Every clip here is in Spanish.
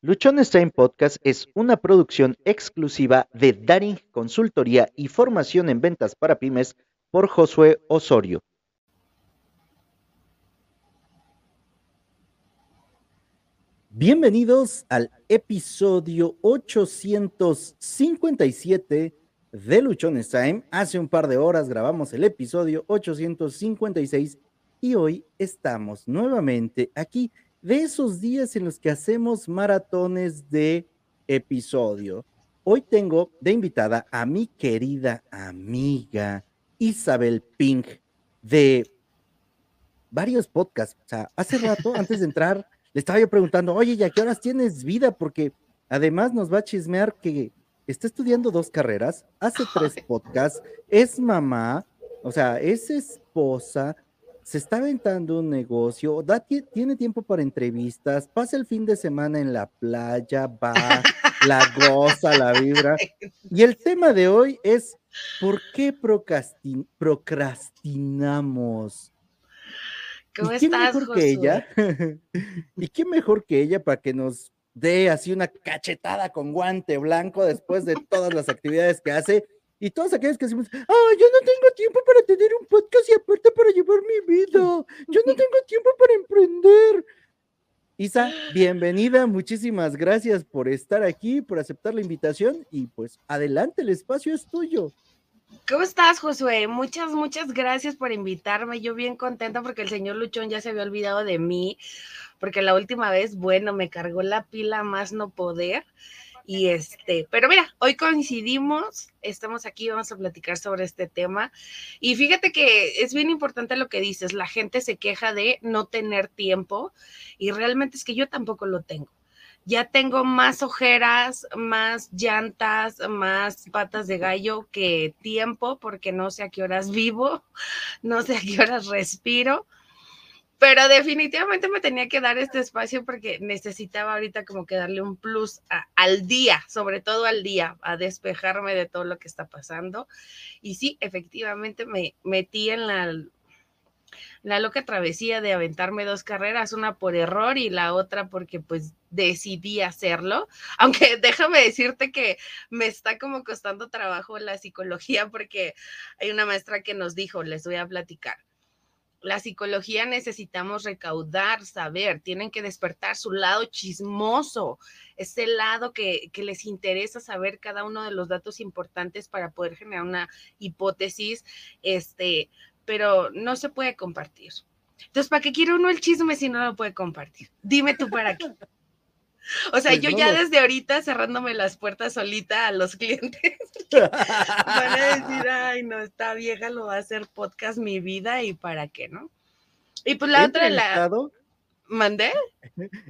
Luchones Time Podcast es una producción exclusiva de Daring Consultoría y Formación en Ventas para Pymes por Josué Osorio. Bienvenidos al episodio 857 de Luchones Time. Hace un par de horas grabamos el episodio 856 y hoy estamos nuevamente aquí de esos días en los que hacemos maratones de episodio. Hoy tengo de invitada a mi querida amiga Isabel Pink de varios podcasts. O sea, hace rato, antes de entrar, le estaba yo preguntando, oye, ¿ya qué horas tienes vida? Porque además nos va a chismear que está estudiando dos carreras, hace tres podcasts, es mamá, o sea, es esposa, se está aventando un negocio, da, tiene tiempo para entrevistas, pasa el fin de semana en la playa, va, la goza, la vibra. Y el tema de hoy es, ¿por qué procrastinamos? ¿Cómo ¿Y qué estás, mejor que ella? ¿Y qué mejor que ella para que nos dé así una cachetada con guante blanco después de todas las actividades que hace? Y todos aquellos que decimos, ah, yo no tengo tiempo para tener un podcast y aparte para llevar mi vida. Yo no tengo tiempo para emprender. Isa, bienvenida, muchísimas gracias por estar aquí, por aceptar la invitación y pues adelante, el espacio es tuyo. ¿Cómo estás, Josué? Muchas, muchas gracias por invitarme. Yo bien contenta porque el señor Luchón ya se había olvidado de mí, porque la última vez, bueno, me cargó la pila más no poder. Y este, pero mira, hoy coincidimos, estamos aquí, vamos a platicar sobre este tema. Y fíjate que es bien importante lo que dices, la gente se queja de no tener tiempo y realmente es que yo tampoco lo tengo. Ya tengo más ojeras, más llantas, más patas de gallo que tiempo porque no sé a qué horas vivo, no sé a qué horas respiro pero definitivamente me tenía que dar este espacio porque necesitaba ahorita como que darle un plus al día, sobre todo al día, a despejarme de todo lo que está pasando. Y sí, efectivamente me metí en la, la loca travesía de aventarme dos carreras, una por error y la otra porque pues decidí hacerlo, aunque déjame decirte que me está como costando trabajo la psicología porque hay una maestra que nos dijo, les voy a platicar la psicología necesitamos recaudar, saber, tienen que despertar su lado chismoso, ese lado que, que, les interesa saber cada uno de los datos importantes para poder generar una hipótesis, este, pero no se puede compartir. Entonces, ¿para qué quiere uno el chisme si no lo puede compartir? Dime tú para qué. O sea, pues yo ya desde ahorita cerrándome las puertas solita a los clientes. Van a decir, ay, no, esta vieja lo va a hacer podcast mi vida y para qué, ¿no? Y pues la otra, la... ¿Mandé?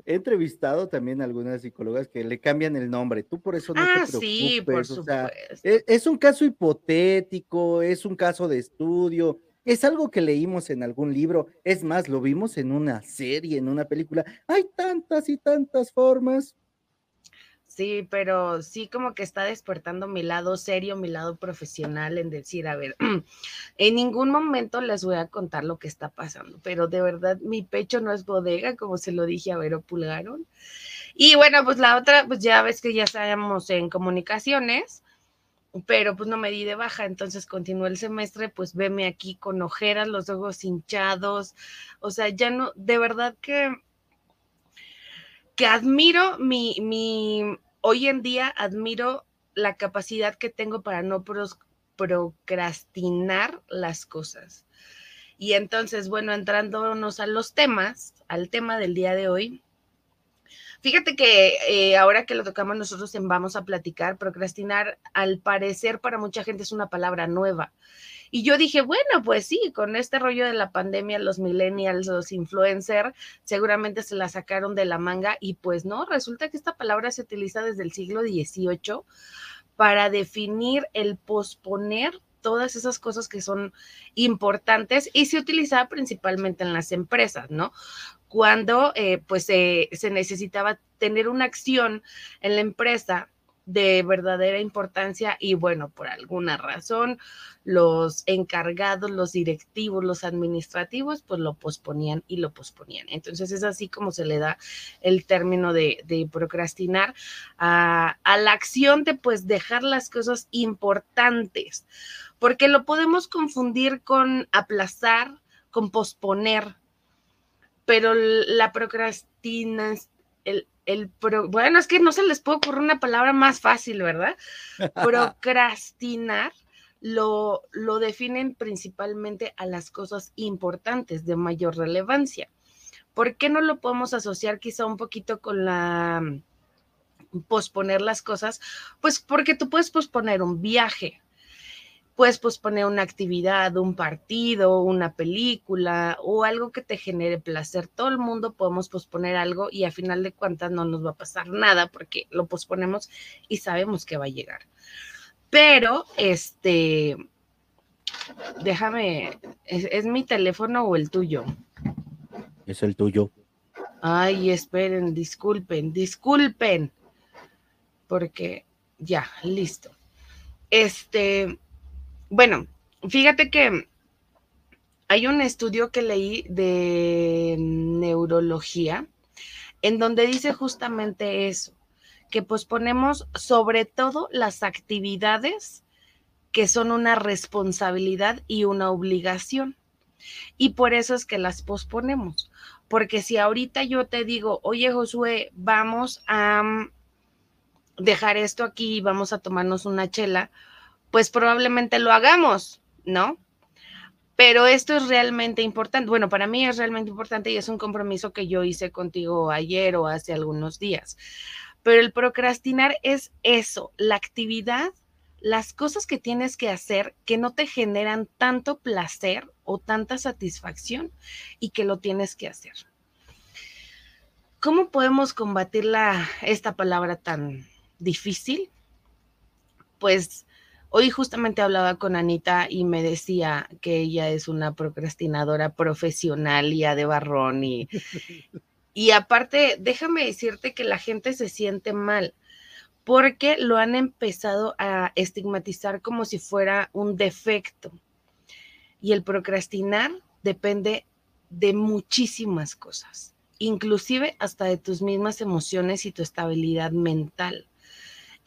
He entrevistado también a algunas psicólogas que le cambian el nombre. Tú por eso no ah, te preocupes. sí, por supuesto. es, es un caso hipotético, es un caso de estudio es algo que leímos en algún libro, es más, lo vimos en una serie, en una película. Hay tantas y tantas formas. Sí, pero sí como que está despertando mi lado serio, mi lado profesional en decir, a ver, en ningún momento les voy a contar lo que está pasando, pero de verdad mi pecho no es bodega, como se lo dije a Vero Pulgaron. Y bueno, pues la otra, pues ya ves que ya estamos en comunicaciones, pero pues no me di de baja, entonces continué el semestre, pues veme aquí con ojeras, los ojos hinchados, o sea, ya no, de verdad que, que admiro mi, mi, hoy en día admiro la capacidad que tengo para no procrastinar las cosas. Y entonces, bueno, entrándonos a los temas, al tema del día de hoy, Fíjate que eh, ahora que lo tocamos nosotros en Vamos a platicar, procrastinar al parecer para mucha gente es una palabra nueva. Y yo dije, bueno, pues sí, con este rollo de la pandemia, los millennials, los influencers, seguramente se la sacaron de la manga y pues no, resulta que esta palabra se utiliza desde el siglo XVIII para definir el posponer todas esas cosas que son importantes y se utiliza principalmente en las empresas, ¿no? Cuando eh, pues se necesitaba tener una acción en la empresa de verdadera importancia y bueno, por alguna razón los encargados, los directivos, los administrativos, pues lo posponían y lo posponían. Entonces es así como se le da el término de, procrastinar a, a, la acción de pues dejar las cosas importantes, porque lo podemos confundir con aplazar, con posponer, pero la procrastinación, el, el bueno, es que no se les puede ocurrir una palabra más fácil, ¿verdad? Procrastinar lo, lo definen principalmente a las cosas importantes de mayor relevancia. ¿Por qué no lo podemos asociar quizá un poquito con la mm, posponer las cosas? Pues porque tú puedes posponer un viaje, puedes posponer una actividad, un partido, una película o algo que te genere placer. Todo el mundo podemos posponer algo y a final de cuentas no nos va a pasar nada porque lo posponemos y sabemos que va a llegar. Pero, este, déjame, ¿es, mi teléfono o el tuyo? Es el tuyo. Ay, esperen, disculpen, disculpen, porque ya, listo. Este, bueno, fíjate que hay un estudio que leí de neurología en donde dice justamente eso, que posponemos sobre todo las actividades que son una responsabilidad y una obligación. Y por eso es que las posponemos. Porque si ahorita yo te digo, oye Josué, vamos a mm, dejar esto aquí, vamos a tomarnos una chela, pues probablemente lo hagamos, ¿no? Pero esto es realmente importante. Bueno, para mí es realmente importante y es un compromiso que yo hice contigo ayer o hace algunos días. Pero el procrastinar es eso, la actividad, las cosas que tienes que hacer que no te generan tanto placer o tanta satisfacción y que lo tienes que hacer. ¿Cómo podemos combatir la, esta palabra tan difícil? Pues Hoy justamente hablaba con Anita y me decía que ella es una procrastinadora profesional y a de barrón y, y aparte, déjame decirte que la gente se siente mal porque lo han empezado a estigmatizar como si fuera un defecto. Y el procrastinar depende de muchísimas cosas, inclusive hasta de tus mismas emociones y tu estabilidad mental.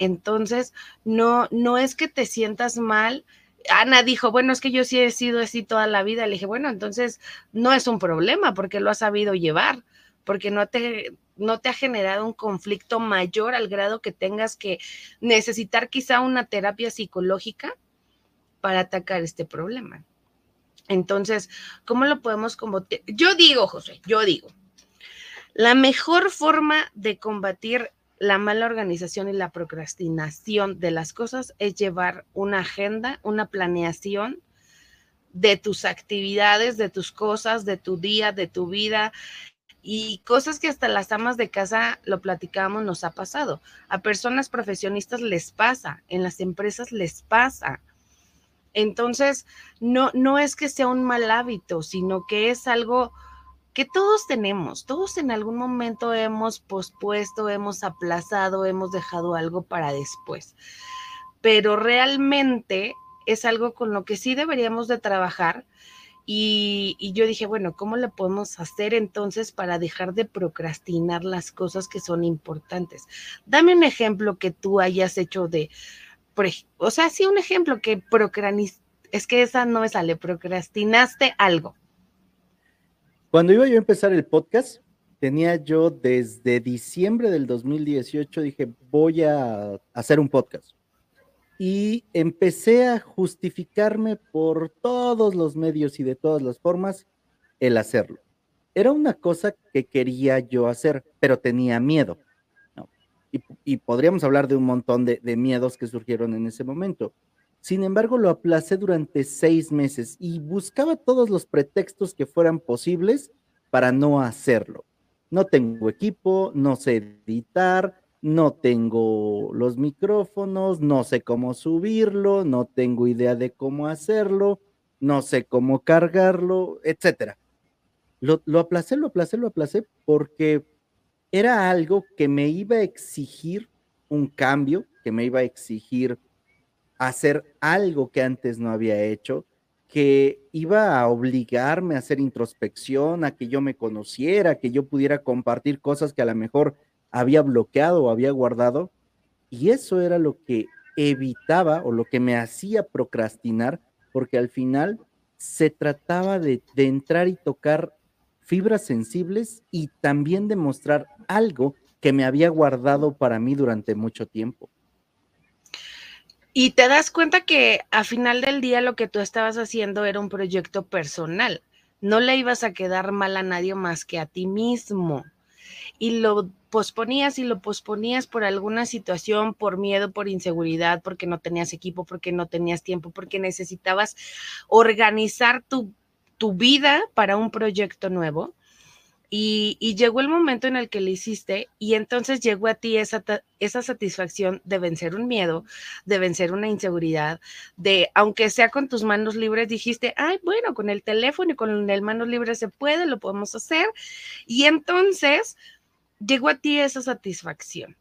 Entonces, no, no es que te sientas mal. Ana dijo, bueno, es que yo sí he sido así toda la vida. Le dije, bueno, entonces no es un problema porque lo has sabido llevar, porque no te, no te ha generado un conflicto mayor al grado que tengas que necesitar quizá una terapia psicológica para atacar este problema. Entonces, ¿cómo lo podemos combatir? Yo digo, José, yo digo, la mejor forma de combatir la mala organización y la procrastinación de las cosas es llevar una agenda, una planeación de tus actividades, de tus cosas, de tu día, de tu vida y cosas que hasta las amas de casa lo platicamos nos ha pasado. A personas profesionistas les pasa, en las empresas les pasa. Entonces, no, no es que sea un mal hábito, sino que es algo que todos tenemos, todos en algún momento hemos pospuesto, hemos aplazado, hemos dejado algo para después, pero realmente es algo con lo que sí deberíamos de trabajar. Y, yo dije, bueno, ¿cómo le podemos hacer entonces para dejar de procrastinar las cosas que son importantes? Dame un ejemplo que tú hayas hecho de, o sea, sí, un ejemplo que procranis, es que esa no me sale, procrastinaste algo. Cuando iba yo a empezar el podcast, tenía yo desde diciembre del 2018, dije, voy a hacer un podcast. Y empecé a justificarme por todos los medios y de todas las formas el hacerlo. Era una cosa que quería yo hacer, pero tenía miedo. Y, podríamos hablar de un montón de miedos que surgieron en ese momento. Sin embargo, lo aplacé durante seis meses y buscaba todos los pretextos que fueran posibles para no hacerlo. No tengo equipo, no sé editar, no tengo los micrófonos, no sé cómo subirlo, no tengo idea de cómo hacerlo, no sé cómo cargarlo, etcétera. Lo, lo aplacé, lo aplacé, lo aplacé porque era algo que me iba a exigir un cambio, que me iba a exigir hacer algo que antes no había hecho, que iba a obligarme a hacer introspección, a que yo me conociera, que yo pudiera compartir cosas que a lo mejor había bloqueado o había guardado. Y eso era lo que evitaba o lo que me hacía procrastinar, porque al final se trataba de, de entrar y tocar fibras sensibles y también demostrar algo que me había guardado para mí durante mucho tiempo. Y te das cuenta que a final del día lo que tú estabas haciendo era un proyecto personal. No le ibas a quedar mal a nadie más que a ti mismo. Y lo posponías y lo posponías por alguna situación, por miedo, por inseguridad, porque no tenías equipo, porque no tenías tiempo, porque necesitabas organizar tu, tu vida para un proyecto nuevo. Y, llegó el momento en el que lo hiciste y entonces llegó a ti esa, esa satisfacción de vencer un miedo, de vencer una inseguridad, de, aunque sea con tus manos libres, dijiste, ay, bueno, con el teléfono y con el manos libres se puede, lo podemos hacer. Y entonces llegó a ti esa satisfacción.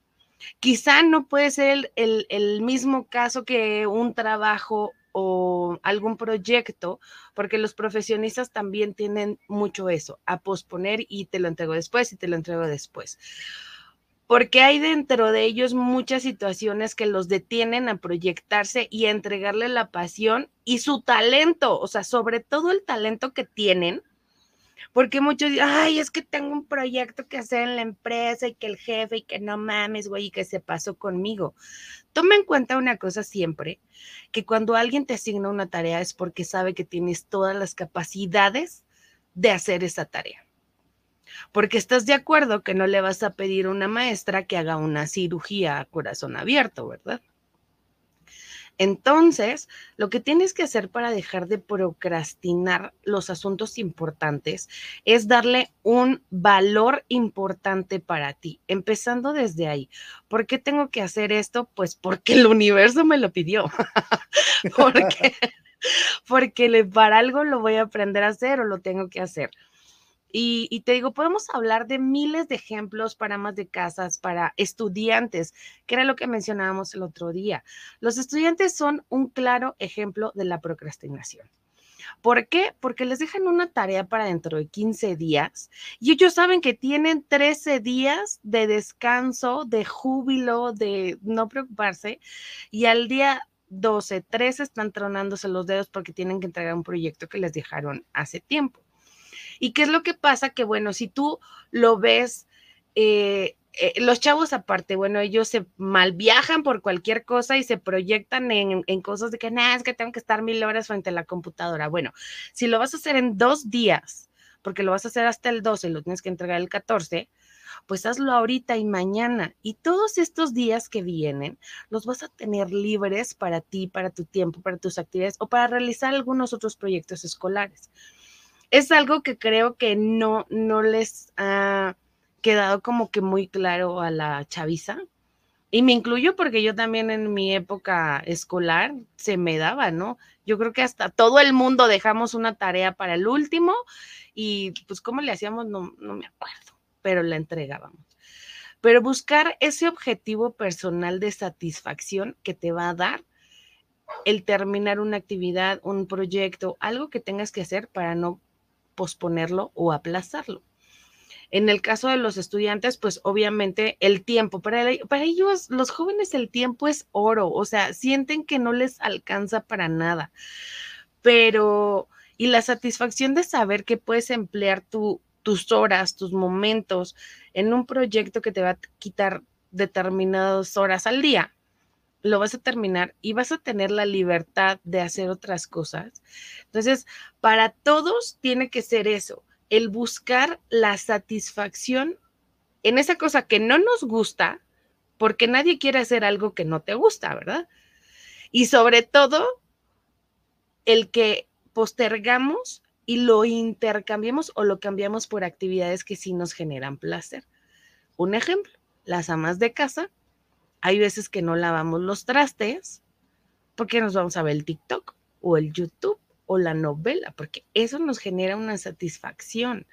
Quizá no puede ser el, el mismo caso que un trabajo o algún proyecto, porque los profesionistas también tienen mucho eso, a posponer y te lo entrego después y te lo entrego después. Porque hay dentro de ellos muchas situaciones que los detienen a proyectarse y a entregarle la pasión y su talento, o sea, sobre todo el talento que tienen, porque muchos dicen, ay, es que tengo un proyecto que hacer en la empresa y que el jefe y que no mames, güey, y que se pasó conmigo. Toma en cuenta una cosa siempre, que cuando alguien te asigna una tarea es porque sabe que tienes todas las capacidades de hacer esa tarea. Porque estás de acuerdo que no le vas a pedir a una maestra que haga una cirugía a corazón abierto, ¿verdad? Entonces, lo que tienes que hacer para dejar de procrastinar los asuntos importantes es darle un valor importante para ti, empezando desde ahí. ¿Por qué tengo que hacer esto? Pues porque el universo me lo pidió. porque, porque para algo lo voy a aprender a hacer o lo tengo que hacer. Y, te digo, podemos hablar de miles de ejemplos para amas de casas, para estudiantes, que era lo que mencionábamos el otro día. Los estudiantes son un claro ejemplo de la procrastinación. ¿Por qué? Porque les dejan una tarea para dentro de 15 días y ellos saben que tienen 13 días de descanso, de júbilo, de no preocuparse y al día 12, 13 están tronándose los dedos porque tienen que entregar un proyecto que les dejaron hace tiempo. ¿Y qué es lo que pasa? Que bueno, si tú lo ves, eh, eh, los chavos aparte, bueno, ellos se mal viajan por cualquier cosa y se proyectan en, cosas de que, nada, es que tengo que estar mil horas frente a la computadora. Bueno, si lo vas a hacer en dos días, porque lo vas a hacer hasta el 12 y lo tienes que entregar el 14, pues hazlo ahorita y mañana. Y todos estos días que vienen los vas a tener libres para ti, para tu tiempo, para tus actividades o para realizar algunos otros proyectos escolares es algo que creo que no, no les ha quedado como que muy claro a la chaviza. Y me incluyo porque yo también en mi época escolar se me daba, ¿no? Yo creo que hasta todo el mundo dejamos una tarea para el último y pues cómo le hacíamos, no, no me acuerdo, pero la entregábamos. Pero buscar ese objetivo personal de satisfacción que te va a dar el terminar una actividad, un proyecto, algo que tengas que hacer para no posponerlo o aplazarlo. En el caso de los estudiantes, pues obviamente el tiempo, para, ellos, los jóvenes, el tiempo es oro, o sea, sienten que no les alcanza para nada, pero, y la satisfacción de saber que puedes emplear tu, tus horas, tus momentos en un proyecto que te va a quitar determinadas horas al día, lo vas a terminar y vas a tener la libertad de hacer otras cosas. Entonces, para todos tiene que ser eso, el buscar la satisfacción en esa cosa que no nos gusta, porque nadie quiere hacer algo que no te gusta, ¿verdad? Y sobre todo, el que postergamos y lo intercambiemos o lo cambiamos por actividades que sí nos generan placer. Un ejemplo, las amas de casa hay veces que no lavamos los trastes porque nos vamos a ver el TikTok o el YouTube o la novela, porque eso nos genera una satisfacción.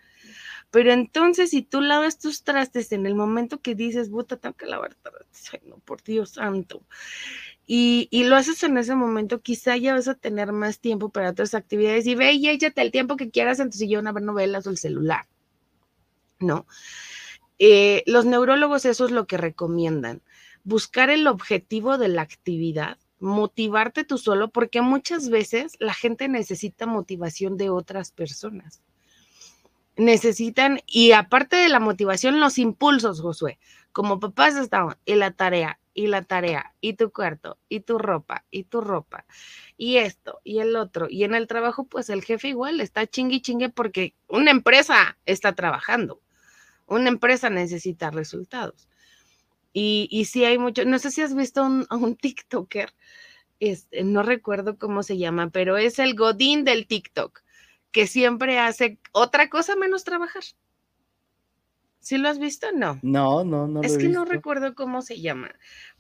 Pero entonces, si tú lavas tus trastes en el momento que dices, puta, tengo que lavar trastes, ay, no, por Dios santo. Y, lo haces en ese momento, quizá ya vas a tener más tiempo para otras actividades y ve y échate el tiempo que quieras en tu sillón a ver novelas o el celular, ¿no? Eh, los neurólogos eso es lo que recomiendan, buscar el objetivo de la actividad, motivarte tú solo, porque muchas veces la gente necesita motivación de otras personas necesitan, y aparte de la motivación, los impulsos, Josué. Como papás estamos, y la tarea, y la tarea, y tu cuarto, y tu ropa, y tu ropa, y esto, y el otro. Y en el trabajo, pues el jefe igual está chingue chingue porque una empresa está trabajando. Una empresa necesita resultados. Y, y si hay mucho, no sé si has visto un, a un TikToker, este, no recuerdo cómo se llama, pero es el Godín del TikTok que siempre hace otra cosa menos trabajar. ¿Sí lo has visto? No. No, no, no. Es que no recuerdo cómo se llama.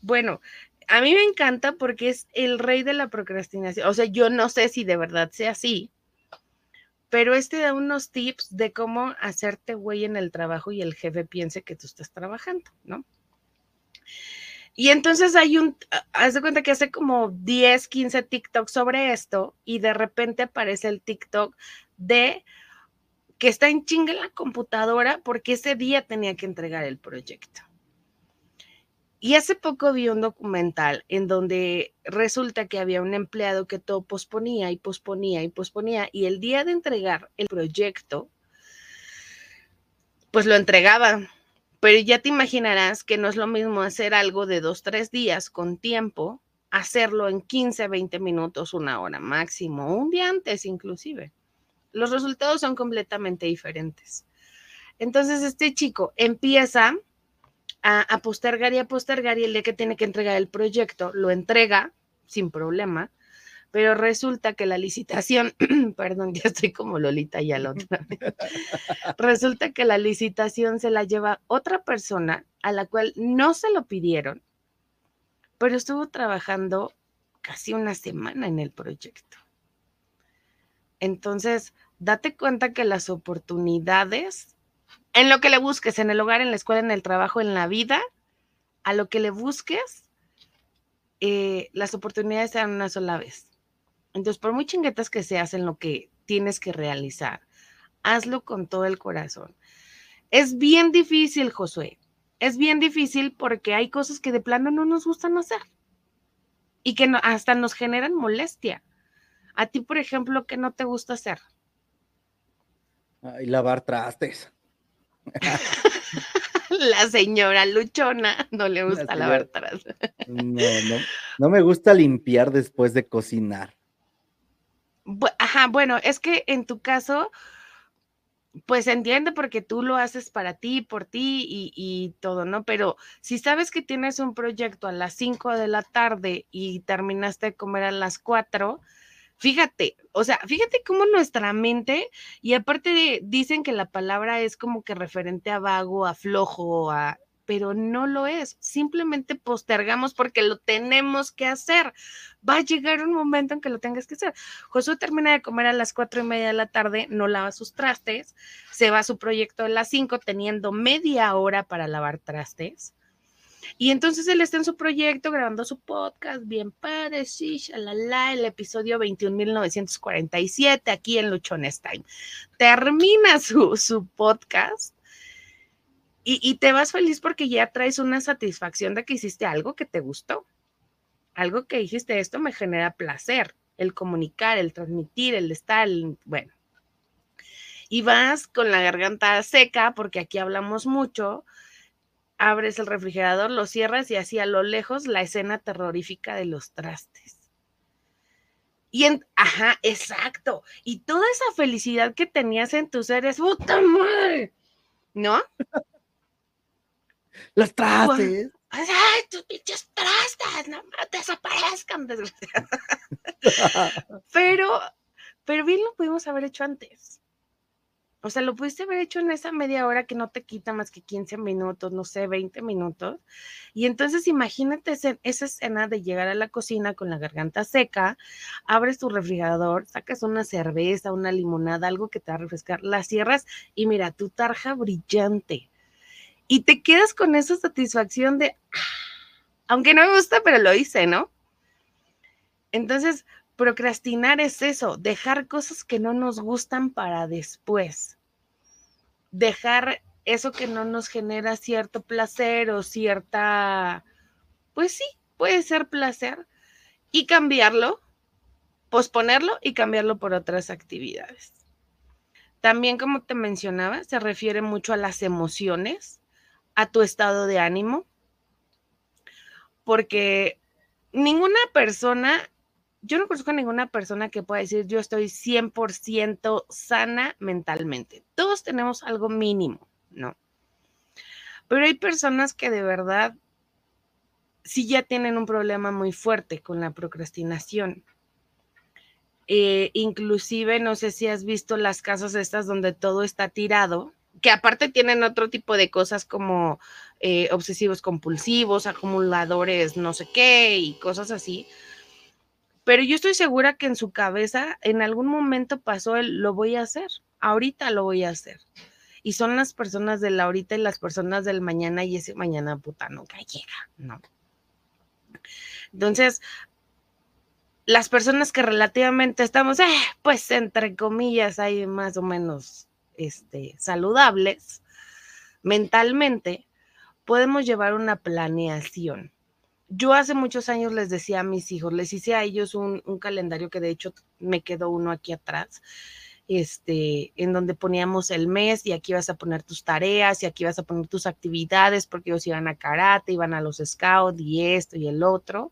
Bueno, a mí me encanta porque es el rey de la procrastinación. O sea, yo no sé si de verdad sea así, pero este da unos tips de cómo hacerte güey en el trabajo y el jefe piense que tú estás trabajando, ¿no? Y entonces hay un, haz de cuenta que hace como 10, 15 TikToks sobre esto y de repente aparece el TikTok de que está en chinga la computadora porque ese día tenía que entregar el proyecto. Y hace poco vi un documental en donde resulta que había un empleado que todo posponía y posponía y posponía y el día de entregar el proyecto, pues lo entregaba pero ya te imaginarás que no es lo mismo hacer algo de dos, tres días con tiempo, hacerlo en 15, 20 minutos, una hora máximo, un día antes inclusive. Los resultados son completamente diferentes. Entonces este chico empieza a, postergar y a postergar y el día que tiene que entregar el proyecto lo entrega sin problema pero resulta que la licitación, perdón, ya estoy como Lolita ya la otra vez, resulta que la licitación se la lleva otra persona a la cual no se lo pidieron, pero estuvo trabajando casi una semana en el proyecto. Entonces, date cuenta que las oportunidades, en lo que le busques, en el hogar, en la escuela, en el trabajo, en la vida, a lo que le busques, eh, las oportunidades sean una sola vez. Entonces, por muy chinguetas que seas en lo que tienes que realizar, hazlo con todo el corazón. Es bien difícil, Josué. Es bien difícil porque hay cosas que de plano no nos gustan hacer y que hasta nos generan molestia. A ti, por ejemplo, ¿qué no te gusta hacer? Ay, lavar trastes. La señora luchona no le gusta lavar trastes. No, no, no me gusta limpiar después de cocinar. Ajá, bueno, es que en tu caso, pues entiende porque tú lo haces para ti, por ti y, todo, ¿no? Pero si sabes que tienes un proyecto a las 5 de la tarde y terminaste de comer a las 4, fíjate, o sea, fíjate cómo nuestra mente, y aparte de, dicen que la palabra es como que referente a vago, a flojo, a pero no lo es. Simplemente postergamos porque lo tenemos que hacer. Va a llegar un momento en que lo tengas que hacer. Josué termina de comer a las cuatro y media de la tarde, no lava sus trastes, se va a su proyecto a las cinco teniendo media hora para lavar trastes. Y entonces él está en su proyecto grabando su podcast, bien padre, sí, shalala, el episodio 21.947 aquí en Luchones Time. Termina su, su podcast y, te vas feliz porque ya traes una satisfacción de que hiciste algo que te gustó. Algo que dijiste, esto me genera placer, el comunicar, el transmitir, el estar, bueno. Y vas con la garganta seca, porque aquí hablamos mucho, abres el refrigerador, lo cierras y así a lo lejos la escena terrorífica de los trastes. Y en, ajá, exacto. Y toda esa felicidad que tenías en tus seres, puta madre, ¿no? Los trastes. ¡Ay, tus pinches trastes! ¡No desaparezcan, pero, pero bien lo pudimos haber hecho antes. O sea, lo pudiste haber hecho en esa media hora que no te quita más que 15 minutos, no sé, 20 minutos. Y entonces imagínate esa escena de llegar a la cocina con la garganta seca, abres tu refrigerador, sacas una cerveza, una limonada, algo que te va a refrescar, la cierras y mira, tu tarja brillante. Y te quedas con esa satisfacción de, aunque no me gusta, pero lo hice, ¿no? Entonces, procrastinar es eso, dejar cosas que no nos gustan para después dejar eso que no nos genera cierto placer o cierta, pues sí, puede ser placer, y cambiarlo, posponerlo y cambiarlo por otras actividades. También, como te mencionaba, se refiere mucho a las emociones, a tu estado de ánimo, porque ninguna persona yo no conozco a ninguna persona que pueda decir yo estoy 100% sana mentalmente. Todos tenemos algo mínimo, ¿no? Pero hay personas que de verdad sí ya tienen un problema muy fuerte con la procrastinación. Eh, inclusive, no sé si has visto las casas estas donde todo está tirado, que aparte tienen otro tipo de cosas como eh, obsesivos compulsivos, acumuladores, no sé qué y cosas así pero yo estoy segura que en su cabeza en algún momento pasó el lo voy a hacer, ahorita lo voy a hacer. Y son las personas del ahorita y las personas del mañana y ese mañana puta nunca llega, ¿no? Entonces, las personas que relativamente estamos, eh, pues entre comillas, hay más o menos este, saludables mentalmente, podemos llevar una planeación yo hace muchos años les decía a mis hijos, les hice a ellos un, calendario que de hecho me quedó uno aquí atrás, este, en donde poníamos el mes y aquí vas a poner tus tareas y aquí vas a poner tus actividades porque ellos iban a karate, iban a los scouts y esto y el otro.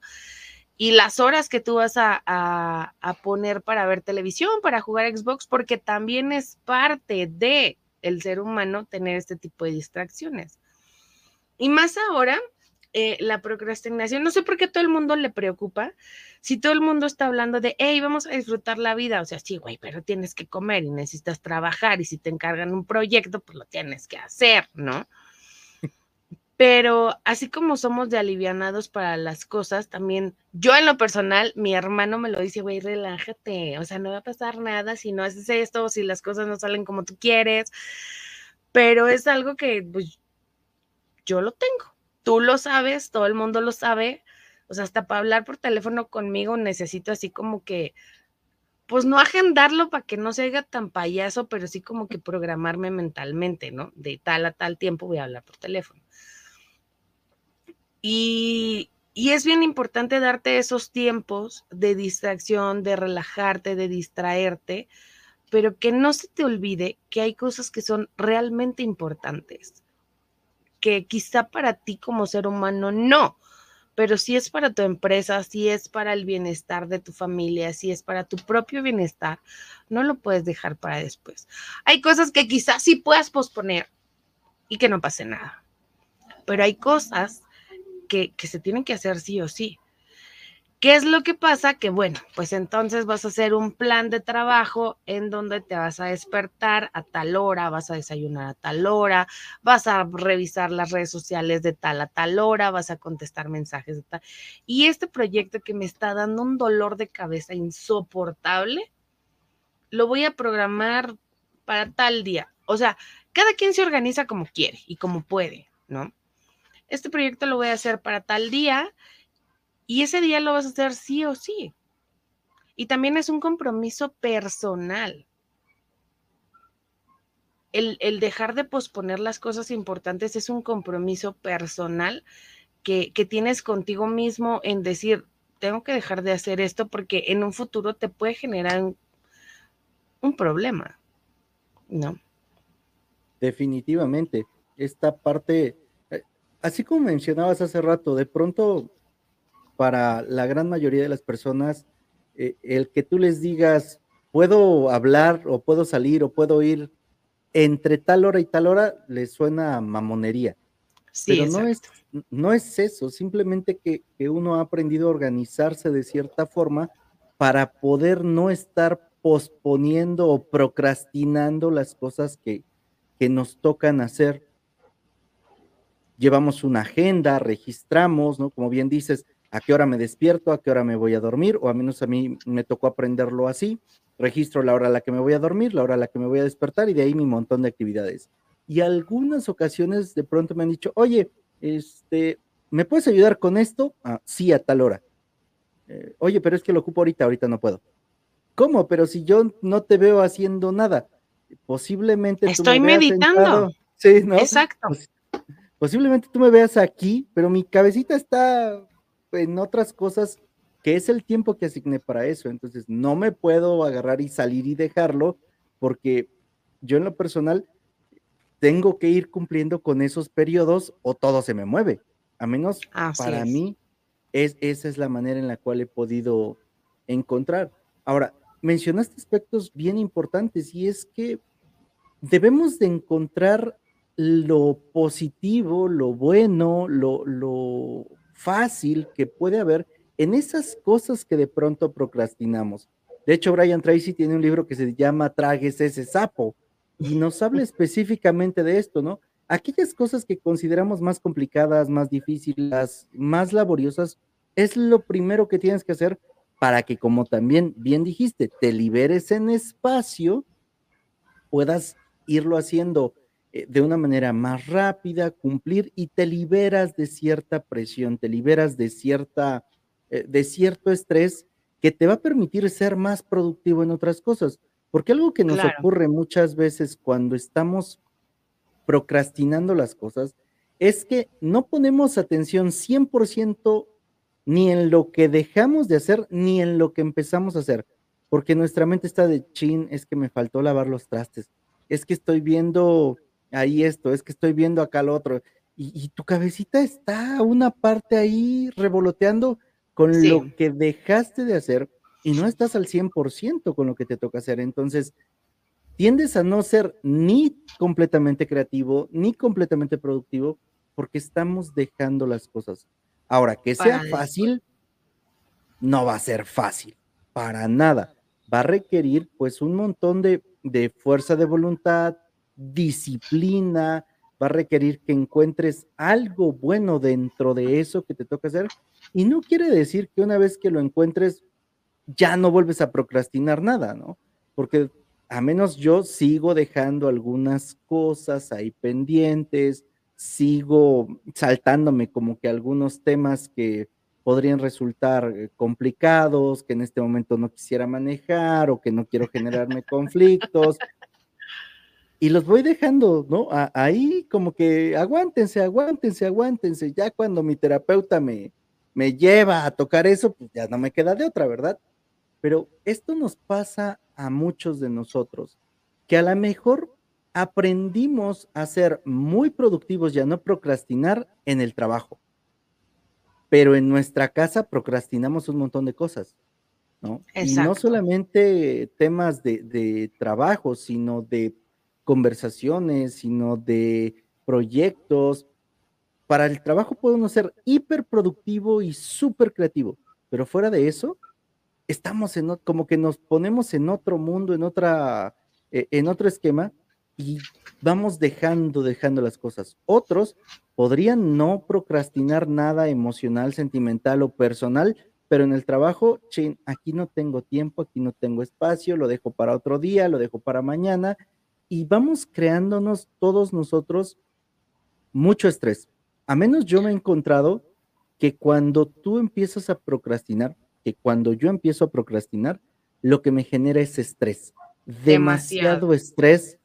Y las horas que tú vas a, a poner para ver televisión, para jugar Xbox, porque también es parte de el ser humano tener este tipo de distracciones. Y más ahora eh, la procrastinación. No sé por qué todo el mundo le preocupa. Si todo el mundo está hablando de, hey, vamos a disfrutar la vida, o sea, sí, güey, pero tienes que comer y necesitas trabajar y si te encargan un proyecto, pues lo tienes que hacer, ¿no? Pero así como somos de alivianados para las cosas, también yo en lo personal, mi hermano me lo dice, güey, relájate, o sea, no va a pasar nada si no haces esto, o si las cosas no salen como tú quieres, pero es algo que pues yo lo tengo tú lo sabes, todo el mundo lo sabe. O sea, hasta para hablar por teléfono conmigo necesito así como que, pues no agendarlo para que no se haga tan payaso, pero sí como que programarme mentalmente, ¿no? De tal a tal tiempo voy a hablar por teléfono. Y, es bien importante darte esos tiempos de distracción, de relajarte, de distraerte, pero que no se te olvide que hay cosas que son realmente importantes que quizá para ti como ser humano no, pero si es para tu empresa, si es para el bienestar de tu familia, si es para tu propio bienestar, no lo puedes dejar para después. Hay cosas que quizás sí puedas posponer y que no pase nada, pero hay cosas que, se tienen que hacer sí o sí. ¿Qué es lo que pasa? Que bueno, pues entonces vas a hacer un plan de trabajo en donde te vas a despertar a tal hora, vas a desayunar a tal hora, vas a revisar las redes sociales de tal a tal hora, vas a contestar mensajes de tal. Y este proyecto que me está dando un dolor de cabeza insoportable, lo voy a programar para tal día. O sea, cada quien se organiza como quiere y como puede, ¿no? Este proyecto lo voy a hacer para tal día y ese día lo vas a hacer sí o sí. Y también es un compromiso personal. El, dejar de posponer las cosas importantes es un compromiso personal que, tienes contigo mismo en decir, tengo que dejar de hacer esto porque en un futuro te puede generar un, un problema, ¿no? Definitivamente, esta parte, así como mencionabas hace rato, de pronto para la gran mayoría de las personas, eh, el que tú les digas, puedo hablar o puedo salir o puedo ir entre tal hora y tal hora, les suena mamonería. Sí, Pero no es, no es eso, simplemente que, que uno ha aprendido a organizarse de cierta forma para poder no estar posponiendo o procrastinando las cosas que, que nos tocan hacer. Llevamos una agenda, registramos, ¿no? Como bien dices, a qué hora me despierto, a qué hora me voy a dormir, o a menos a mí me tocó aprenderlo así. Registro la hora a la que me voy a dormir, la hora a la que me voy a despertar y de ahí mi montón de actividades. Y algunas ocasiones de pronto me han dicho, oye, este, ¿me puedes ayudar con esto? Ah, sí, a tal hora. Eh, oye, pero es que lo ocupo ahorita, ahorita no puedo. ¿Cómo? Pero si yo no te veo haciendo nada, posiblemente... Estoy meditando. sí, ¿no? Exacto. Posiblemente tú me veas aquí, pero mi cabecita está en otras cosas que es el tiempo que asigné para eso. Entonces, no me puedo agarrar y salir y dejarlo porque yo en lo personal tengo que ir cumpliendo con esos periodos o todo se me mueve. A menos para mí, es, esa es la manera en la cual he podido encontrar. Ahora, mencionaste aspectos bien importantes y es que debemos de encontrar lo positivo, lo bueno, lo, lo fácil que puede haber en esas cosas que de pronto procrastinamos. De hecho, Brian Tracy tiene un libro que se llama Tragues ese sapo y nos habla específicamente de esto, ¿no? Aquellas cosas que consideramos más complicadas, más difíciles, más laboriosas, es lo primero que tienes que hacer para que, como también bien dijiste, te liberes en espacio, puedas irlo haciendo de una manera más rápida, cumplir y te liberas de cierta presión, te liberas de cierta, eh, de cierto estrés que te va a permitir ser más productivo en otras cosas. Porque algo que nos ocurre muchas veces cuando estamos procrastinando las cosas es que no ponemos atención 100% ni en lo que dejamos de hacer, ni en lo que empezamos a hacer, porque nuestra mente está de chin, es que me faltó lavar los trastes, es que estoy viendo ahí esto, es que estoy viendo acá lo otro, y, tu cabecita está una parte ahí revoloteando con lo que dejaste de hacer y no estás al 100% con lo que te toca hacer. Entonces, tiendes a no ser ni completamente creativo, ni completamente productivo, porque estamos dejando las cosas. Ahora, que sea fácil, no va a ser fácil, para nada. Va a requerir pues un montón de, de fuerza de voluntad, disciplina, va a requerir que encuentres algo bueno dentro de eso que te toca hacer. Y no quiere decir que una vez que lo encuentres ya no vuelves a procrastinar nada, ¿no? Porque a menos yo sigo dejando algunas cosas ahí pendientes, sigo saltándome como que algunos temas que podrían resultar eh, complicados, que en este momento no quisiera manejar o que no quiero generarme conflictos. Y los voy dejando, ¿no? ahí como que aguántense, aguántense, aguántense. Ya cuando mi terapeuta me, me lleva a tocar eso, pues ya no me queda de otra, ¿verdad? Pero esto nos pasa a muchos de nosotros, que a lo mejor aprendimos a ser muy productivos y a no procrastinar en el trabajo. Pero en nuestra casa procrastinamos un montón de cosas, ¿no? Y no solamente temas de, de trabajo, sino de conversaciones, sino de proyectos. Para el trabajo podemos ser hiper productivo y súper creativo, pero fuera de eso, estamos en, como que nos ponemos en otro mundo, en otra, eh, en otro esquema y vamos dejando, dejando las cosas. Otros podrían no procrastinar nada emocional, sentimental o personal, pero en el trabajo, aquí no tengo tiempo, aquí no tengo espacio, lo dejo para otro día, lo dejo para mañana y vamos creándonos todos nosotros mucho estrés. A menos yo me he encontrado que cuando tú empiezas a procrastinar, que cuando yo empiezo a procrastinar, lo que me genera es estrés. Demasiado, estrés,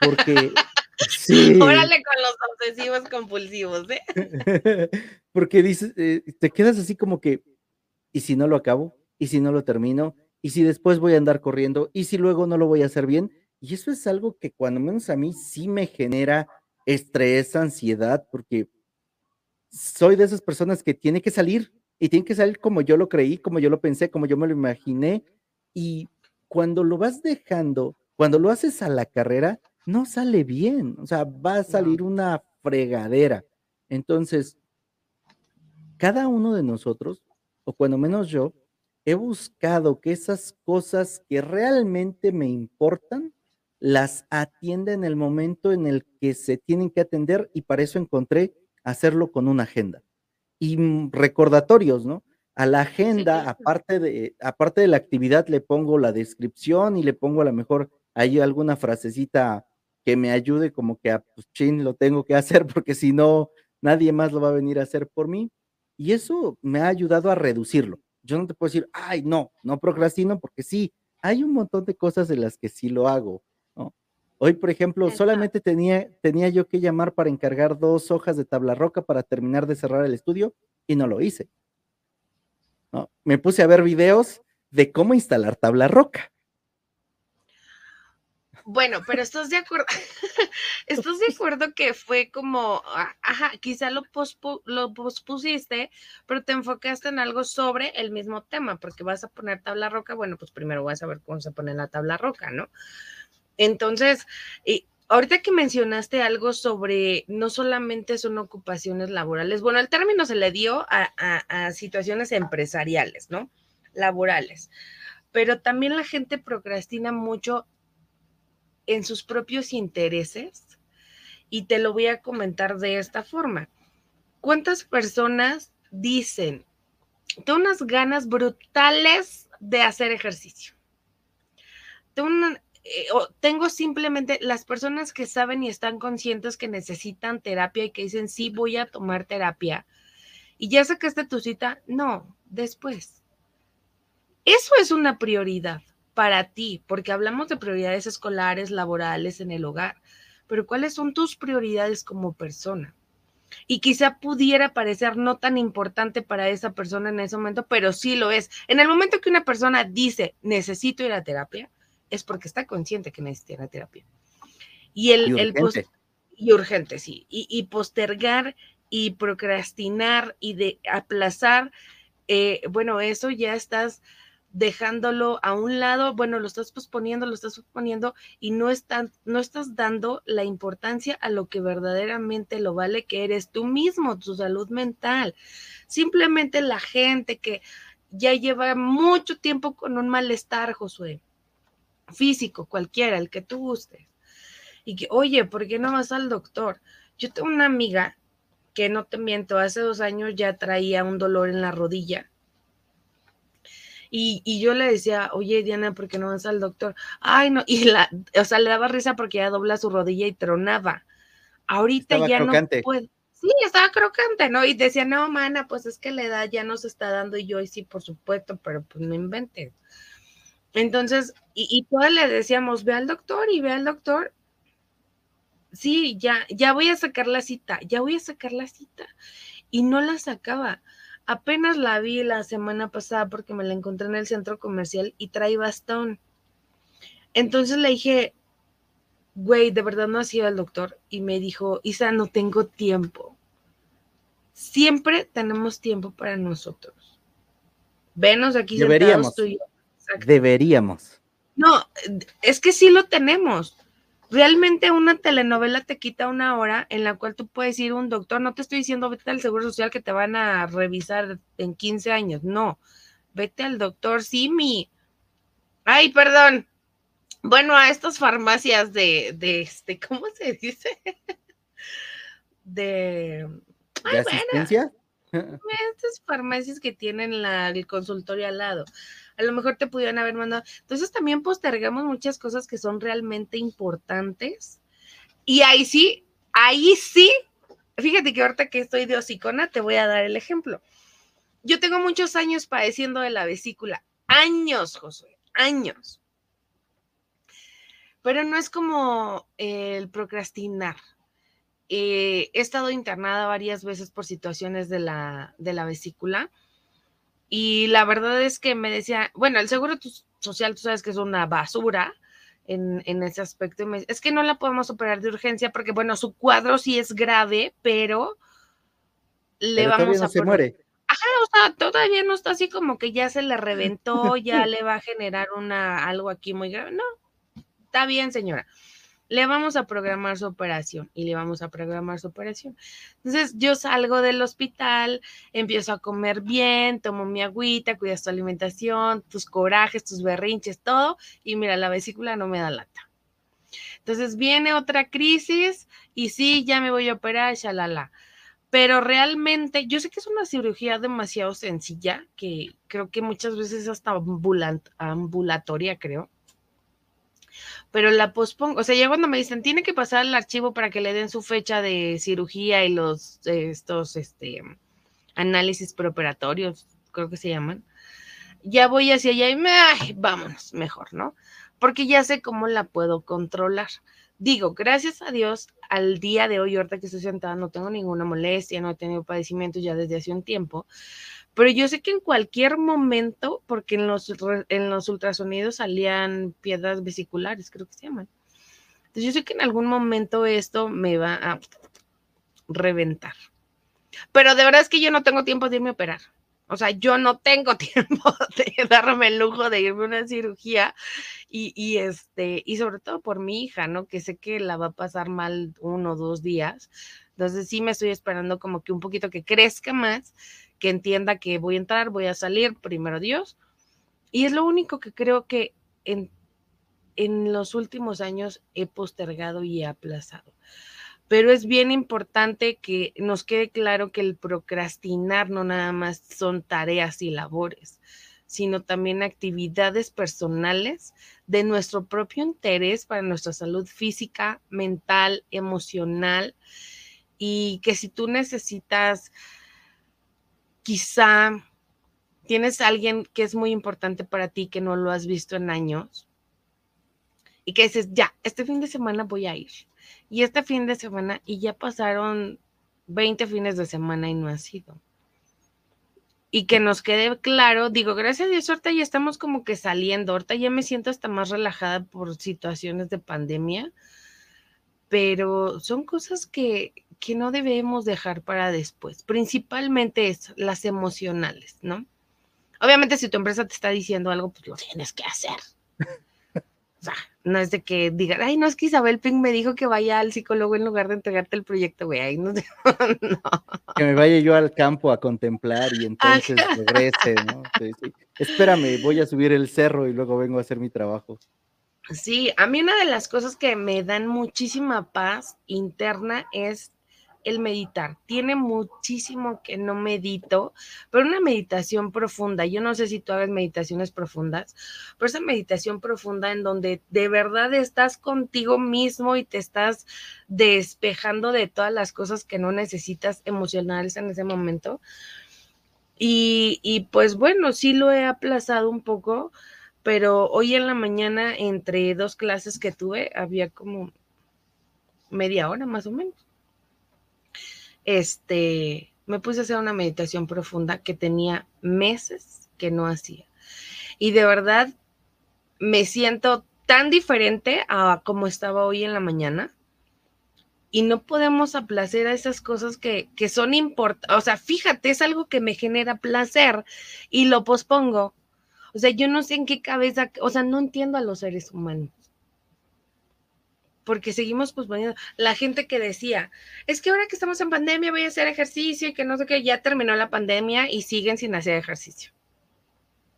porque... sí. Órale con los obsesivos compulsivos, ¿eh? porque dices, eh, te quedas así como que, ¿y si no lo acabo? ¿Y si no lo termino? ¿Y si después voy a andar corriendo? ¿Y si luego no lo voy a hacer bien? Y eso es algo que cuando menos a mí sí me genera estrés, ansiedad, porque soy de esas personas que tiene que salir, y tiene que salir como yo lo creí, como yo lo pensé, como yo me lo imaginé. Y cuando lo vas dejando, cuando lo haces a la carrera, no sale bien. O sea, va a salir una fregadera. Entonces, cada uno de nosotros, o cuando menos yo, he buscado que esas cosas que realmente me importan las atienda en el momento en el que se tienen que atender y para eso encontré hacerlo con una agenda. Y mm, recordatorios, ¿no? A la agenda, aparte, de, aparte de la actividad, le pongo la descripción y le pongo a lo mejor ahí alguna frasecita que me ayude como que a, pues, chin, lo tengo que hacer porque si no, nadie más lo va a venir a hacer por mí. Y eso me ha ayudado a reducirlo. Yo no te puedo decir, ay, no, no procrastino porque sí, hay un montón de cosas de las que sí lo hago. Hoy, por ejemplo, solamente tenía, tenía yo que llamar para encargar dos hojas de tabla roca para terminar de cerrar el estudio y no lo hice. ¿no? Me puse a ver videos de cómo instalar tabla roca. Bueno, pero estás de acuerdo, estás de acuerdo que fue como, ah, ajá, quizá lo, lo pospusiste, pero te enfocaste en algo sobre el mismo tema, porque vas a poner tabla roca, bueno, pues primero vas a ver cómo se pone la tabla roca, ¿no? Entonces, y ahorita que mencionaste algo sobre no solamente son ocupaciones laborales, bueno, el término se le dio a situaciones empresariales, ¿no? Laborales, pero también la gente procrastina mucho en sus propios intereses y te lo voy a comentar de esta forma. ¿Cuántas personas dicen, tengo unas ganas brutales de hacer ejercicio? Eh, tengo, simplemente las personas que saben y están conscientes que necesitan terapia y que dicen, sí, voy a tomar terapia. Y ya sacaste tu cita, no, después. Eso es una prioridad para ti, porque hablamos de prioridades escolares, laborales, en el hogar, pero ¿cuáles son tus prioridades como persona? Y quizá pudiera parecer no tan importante para esa persona en ese momento, pero sí lo es. En el momento que una persona dice, necesito ir a terapia, es porque está consciente que necesita ir a terapia. Y el, y urgente, y urgente sí. Y, y, postergar y procrastinar y de aplazar, eh, bueno, eso ya estás dejándolo a un lado, bueno, lo estás posponiendo, lo estás posponiendo y no, están, no estás dando la importancia a lo que verdaderamente lo vale, que eres tú mismo, tu salud mental. Simplemente la gente que ya lleva mucho tiempo con un malestar, Josué, físico, cualquiera, el que tú gustes, y que, oye, ¿por qué no vas al doctor? Yo tengo una amiga que no te miento, hace dos años ya traía un dolor en la rodilla y, yo le decía, oye, Diana, ¿por qué no vas al doctor? Ay, no, y la, o sea, le daba risa porque ya dobla su rodilla y tronaba. Ahorita ya no puede. Sí, estaba crocante, ¿no? Y decía, no, mana, pues es que la edad ya nos está dando y yo, y sí, por supuesto, pero pues no inventes. Entonces, y, y todas le decíamos, ve al doctor y ve al doctor. Sí, ya, ya voy a sacar la cita, ya voy a sacar la cita. Y no la sacaba. Apenas la vi la semana pasada porque me la encontré en el centro comercial y trae bastón. Entonces le dije, güey, de verdad no ha sido al doctor. Y me dijo, Isa, no tengo tiempo. Siempre tenemos tiempo para nosotros. Venos aquí. Deberíamos. Deberíamos. No, es que sí lo tenemos. Realmente una telenovela te quita una hora en la cual tú puedes ir a un doctor. No te estoy diciendo vete al Seguro Social que te van a revisar en 15 años. No, vete al doctor Simi. Ay, perdón. Bueno, a estas farmacias de, de este, ¿cómo se dice? de... ¿De asistencia? estas farmacias que tienen el consultorio al lado a lo mejor te pudieran haber mandado. Entonces también postergamos muchas cosas que son realmente importantes. Y ahí sí, ahí sí, fíjate que ahorita que estoy de hocicona, te voy a dar el ejemplo. Yo tengo muchos años padeciendo de la vesícula, años, Josué, años. Pero no es como el procrastinar. Eh, he estado internada varias veces por situaciones de la, de la vesícula y la verdad es que me decía, bueno, el seguro social, tú sabes que es una basura en, ese aspecto. es que no la podemos operar de urgencia porque, bueno, su cuadro sí es grave, pero le vamos a. se muere. Ajá, o sea, todavía no está así como que ya se le reventó, ya le va a generar una algo aquí muy grave. No, está bien, señora. Le vamos a programar su operación y le vamos a programar su operación. Entonces yo salgo del hospital, empiezo a comer bien, tomo mi agüita, cuidas tu alimentación, tus corajes, tus berrinches, todo, y mira, la vesícula no me da lata. Entonces viene otra crisis y sí, ya me voy a operar, shalala. Pero realmente, yo sé que es una cirugía demasiado sencilla, que creo que muchas veces hasta ambulatoria, creo pero la pospongo. O sea, ya cuando me dicen, tiene que pasar el archivo para que le den su fecha de cirugía y los, estos, este, análisis preoperatorios, creo que se llaman, ya voy hacia allá y me, ay, vámonos, mejor, ¿no? Porque ya sé cómo la puedo controlar. Digo, gracias a Dios, al día de hoy, ahorita que estoy sentada, no tengo ninguna molestia, no he tenido padecimientos ya desde hace un tiempo, pero yo sé que en cualquier momento, porque en los, en los ultrasonidos salían piedras vesiculares, creo que se llaman. Entonces yo sé que en algún momento esto me va a reventar. Pero de verdad es que yo no tengo tiempo de irme a operar. O sea, yo no tengo tiempo de darme el lujo de irme a una cirugía y, y, este, y sobre todo por mi hija, ¿no? Que sé que la va a pasar mal uno o dos días. Entonces sí me estoy esperando como que un poquito que crezca más que entienda que voy a entrar, voy a salir, primero Dios. Y es lo único que creo que en, en los últimos años he postergado y he aplazado. Pero es bien importante que nos quede claro que el procrastinar no nada más son tareas y labores, sino también actividades personales de nuestro propio interés para nuestra salud física, mental, emocional. Y que si tú necesitas quizá tienes a alguien que es muy importante para ti que no lo has visto en años y que dices, ya, este fin de semana voy a ir. Y este fin de semana, y ya pasaron 20 fines de semana y no ha sido. Y que nos quede claro, digo, gracias a Dios, ahorita ya estamos como que saliendo, ahorita ya me siento hasta más relajada por situaciones de pandemia, pero son cosas que, que no debemos dejar para después, principalmente es las emocionales, ¿no? Obviamente si tu empresa te está diciendo algo, pues lo tienes que hacer. O sea, no es de que digan, ay, no es que Isabel Pink me dijo que vaya al psicólogo en lugar de entregarte el proyecto, güey, ahí no, no. Que me vaya yo al campo a contemplar y entonces regrese, ¿no? Espérame, voy a subir el cerro y luego vengo a hacer mi trabajo. Sí, a mí una de las cosas que me dan muchísima paz interna es el meditar. Tiene muchísimo que no medito, pero una meditación profunda. Yo no sé si tú hagas meditaciones profundas, pero esa meditación profunda en donde de verdad estás contigo mismo y te estás despejando de todas las cosas que no necesitas emocionales en ese momento. Y, y pues bueno, sí lo he aplazado un poco, pero hoy en la mañana, entre dos clases que tuve, había como media hora más o menos este, me puse a hacer una meditación profunda que tenía meses que no hacía. Y de verdad me siento tan diferente a como estaba hoy en la mañana. Y no podemos aplacer a esas cosas que, que son importantes. O sea, fíjate, es algo que me genera placer y lo pospongo. O sea, yo no sé en qué cabeza, o sea, no entiendo a los seres humanos porque seguimos posponiendo. La gente que decía, es que ahora que estamos en pandemia voy a hacer ejercicio y que no sé qué, ya terminó la pandemia y siguen sin hacer ejercicio.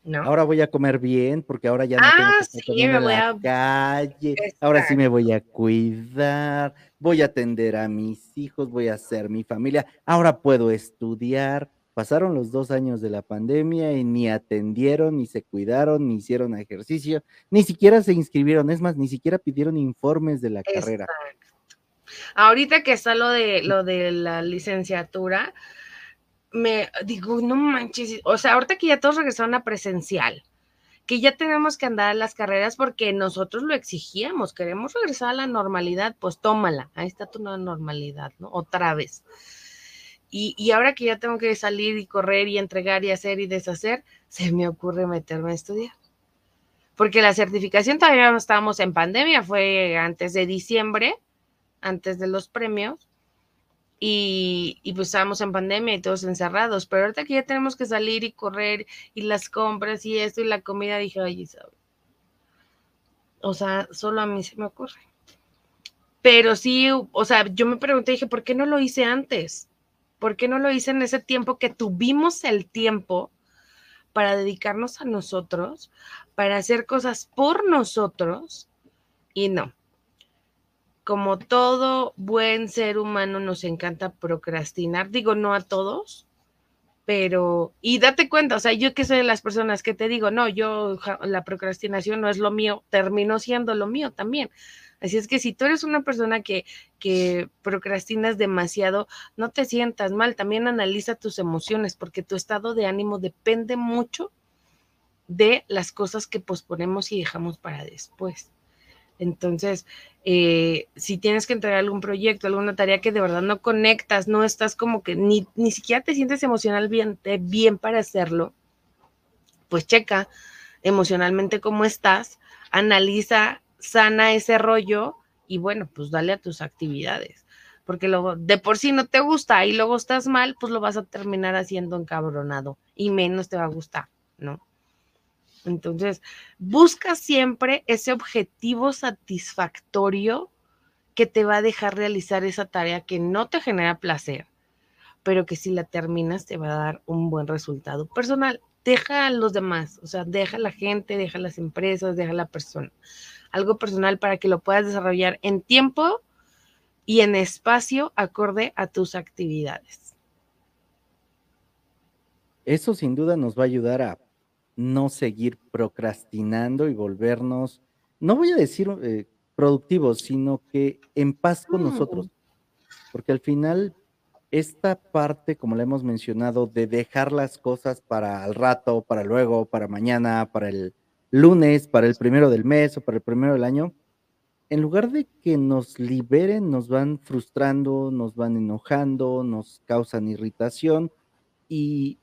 ¿No? Ahora voy a comer bien porque ahora ya no tengo que sí, me voy a... calle. Ahora sí me voy a cuidar, voy a atender a mis hijos, voy a hacer mi familia. Ahora puedo estudiar. Pasaron los dos años de la pandemia y ni atendieron, ni se cuidaron, ni hicieron ejercicio, ni siquiera se inscribieron, es más, ni siquiera pidieron informes de la carrera. Ahorita que está lo de lo de la licenciatura, me digo, no manches, o sea, ahorita que ya todos regresaron a presencial, que ya tenemos que andar a las carreras porque nosotros lo exigíamos, queremos regresar a la normalidad, pues tómala, ahí está tu nueva normalidad, ¿no? Otra vez. Y, ahora que ya tengo que salir y correr y entregar y hacer y deshacer, se me ocurre meterme a estudiar. Porque la certificación todavía no estábamos en pandemia, fue antes de diciembre, antes de los premios. Y, y, pues estábamos en pandemia y todos encerrados, pero ahorita que ya tenemos que salir y correr y las compras y esto y la comida, dije, oye, O sea, solo a mí se me ocurre. Pero sí, o sea, yo me pregunté, dije, ¿por qué no lo hice antes? ¿Por qué no lo hice en ese tiempo que tuvimos el tiempo para dedicarnos a nosotros, para hacer cosas por nosotros? Y no. Como todo buen ser humano nos encanta procrastinar, digo no a todos, pero, y date cuenta, o sea, yo que soy de las personas que te digo, no, yo, la procrastinación no es lo mío, termino siendo lo mío también. Así es que si tú eres una persona que, que procrastinas demasiado, no te sientas mal, también analiza tus emociones, porque tu estado de ánimo depende mucho de las cosas que posponemos y dejamos para después. Entonces, eh, si tienes que entregar algún proyecto, alguna tarea que de verdad no conectas, no estás como que ni, ni siquiera te sientes emocionalmente bien para hacerlo, pues checa emocionalmente cómo estás, analiza, sana ese rollo y bueno, pues dale a tus actividades. Porque luego de por sí no te gusta y luego estás mal, pues lo vas a terminar haciendo encabronado y menos te va a gustar, ¿no? Entonces, busca siempre ese objetivo satisfactorio que te va a dejar realizar esa tarea que no te genera placer, pero que si la terminas te va a dar un buen resultado personal. Deja a los demás, o sea, deja a la gente, deja a las empresas, deja a la persona. Algo personal para que lo puedas desarrollar en tiempo y en espacio acorde a tus actividades. Eso sin duda nos va a ayudar a no seguir procrastinando y volvernos, no voy a decir eh, productivos, sino que en paz con nosotros. Mm. Porque al final, esta parte, como le hemos mencionado, de dejar las cosas para el rato, para luego, para mañana, para el lunes, para el primero del mes o para el primero del año, en lugar de que nos liberen, nos van frustrando, nos van enojando, nos causan irritación y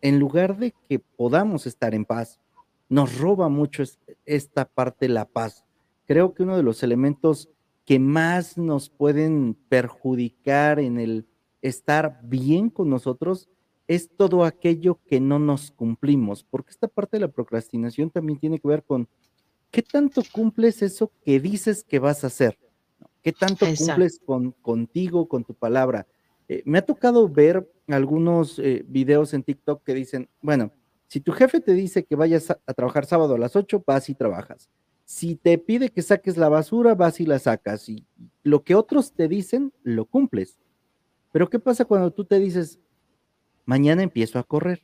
en lugar de que podamos estar en paz, nos roba mucho esta parte la paz. Creo que uno de los elementos que más nos pueden perjudicar en el estar bien con nosotros es todo aquello que no nos cumplimos, porque esta parte de la procrastinación también tiene que ver con qué tanto cumples eso que dices que vas a hacer, qué tanto cumples con, contigo, con tu palabra. Eh, me ha tocado ver algunos eh, videos en TikTok que dicen, bueno, si tu jefe te dice que vayas a, trabajar sábado a las 8, vas y trabajas. Si te pide que saques la basura, vas y la sacas. Y lo que otros te dicen, lo cumples. Pero ¿qué pasa cuando tú te dices, mañana empiezo a correr?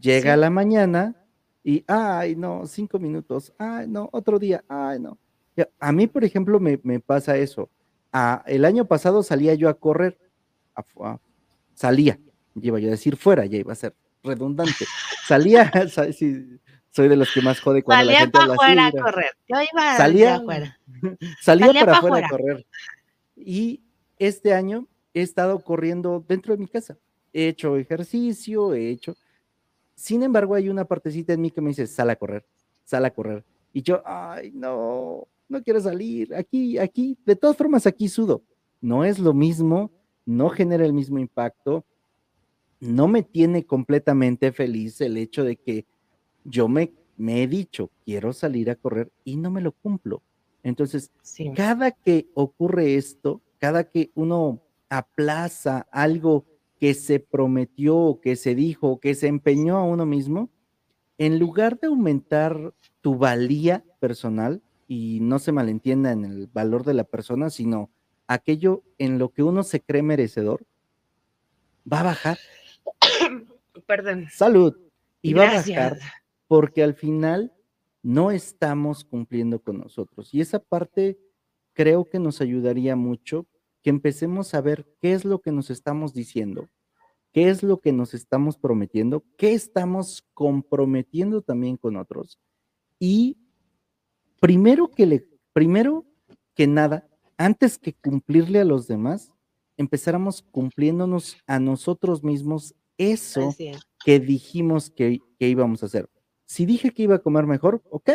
Llega la mañana y, ay, no, cinco minutos, ay, no, otro día, ay, no. A mí, por ejemplo, me, pasa eso. el año pasado salía yo a correr, salía, iba yo a decir fuera, ya iba a ser redundante. Salía, soy de los que más jode cuando salía la gente para afuera a correr. Yo iba salía, afuera. Salía, para afuera a correr. Y este año he estado corriendo dentro de mi casa. He hecho ejercicio, he hecho. Sin embargo, hay una partecita en mí que me dice, sal a correr, sal a correr. Y yo, ay, no, no quiero salir. Aquí, aquí, de todas formas, aquí sudo. No es lo mismo no genera el mismo impacto, no me tiene completamente feliz el hecho de que yo me, me he dicho, quiero salir a correr y no me lo cumplo. Entonces, cada que ocurre esto, cada que uno aplaza algo que se prometió, que se dijo, que se empeñó a uno mismo, en lugar de aumentar tu valía personal, y no se malentienda en el valor de la persona, sino aquello en lo que uno se cree merecedor, va a bajar. Perdón. Salud. Y va a bajar porque al final no estamos cumpliendo con nosotros. Y esa parte creo que nos ayudaría mucho que empecemos a ver qué es lo que nos estamos diciendo, qué es lo que nos estamos prometiendo, qué estamos comprometiendo también con otros. Y primero que le, primero que nada, antes que cumplirle a los demás, empezáramos cumpliéndonos a nosotros mismos eso que dijimos que, íbamos a hacer. Si dije que iba a comer mejor, ok,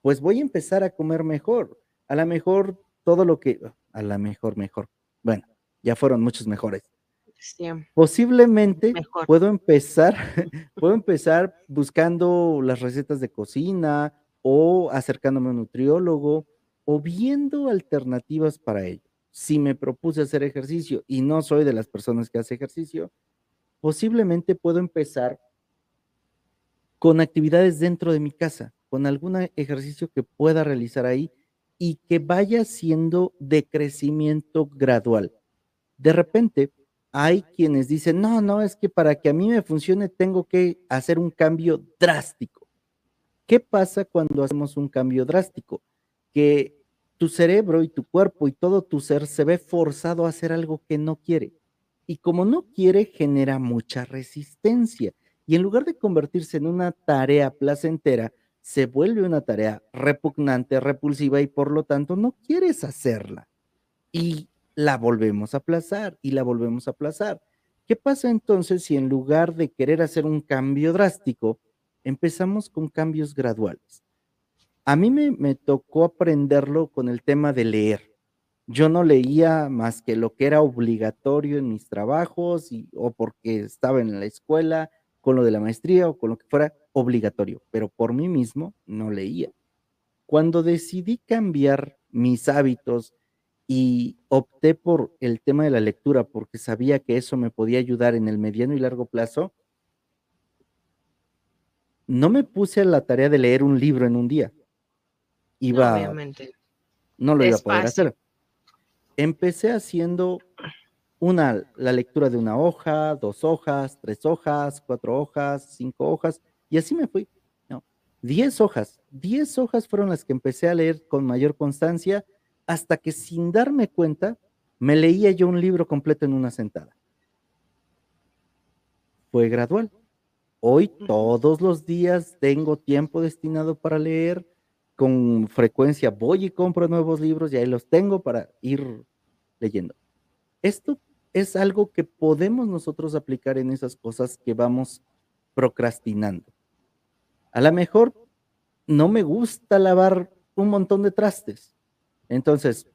pues voy a empezar a comer mejor. A lo mejor todo lo que, a lo mejor, mejor. Bueno, ya fueron muchos mejores. Posiblemente puedo empezar, puedo empezar buscando las recetas de cocina o acercándome a un nutriólogo o viendo alternativas para ello. Si me propuse hacer ejercicio y no soy de las personas que hace ejercicio, posiblemente puedo empezar con actividades dentro de mi casa, con algún ejercicio que pueda realizar ahí y que vaya siendo de crecimiento gradual. De repente, hay quienes dicen, no, no, es que para que a mí me funcione tengo que hacer un cambio drástico. ¿Qué pasa cuando hacemos un cambio drástico? Que tu cerebro y tu cuerpo y todo tu ser se ve forzado a hacer algo que no quiere. Y como no quiere, genera mucha resistencia. Y en lugar de convertirse en una tarea placentera, se vuelve una tarea repugnante, repulsiva y por lo tanto no quieres hacerla. Y la volvemos a aplazar y la volvemos a aplazar. ¿Qué pasa entonces si en lugar de querer hacer un cambio drástico, empezamos con cambios graduales? A mí me, tocó aprenderlo con el tema de leer. Yo no leía más que lo que era obligatorio en mis trabajos o porque estaba en la escuela, con lo de la maestría o con lo que fuera obligatorio, pero por mí mismo no leía. Cuando decidí cambiar mis hábitos y opté por el tema de la lectura porque sabía que eso me podía ayudar en el mediano y largo plazo, no me puse a la tarea de leer un libro en un día. Iba, Obviamente. No lo iba a poder hacer. Empecé haciendo una, la lectura de una hoja, dos hojas, tres hojas, cuatro hojas, cinco hojas, y así me fui. No, diez hojas, diez hojas fueron las que empecé a leer con mayor constancia hasta que sin darme cuenta me leía yo un libro completo en una sentada. Fue gradual. Hoy todos los días tengo tiempo destinado para leer. Con frecuencia voy y compro nuevos libros y ahí los tengo para ir leyendo. Esto es algo que podemos nosotros aplicar en esas cosas que vamos procrastinando. A lo mejor no me gusta lavar un montón de trastes. Entonces,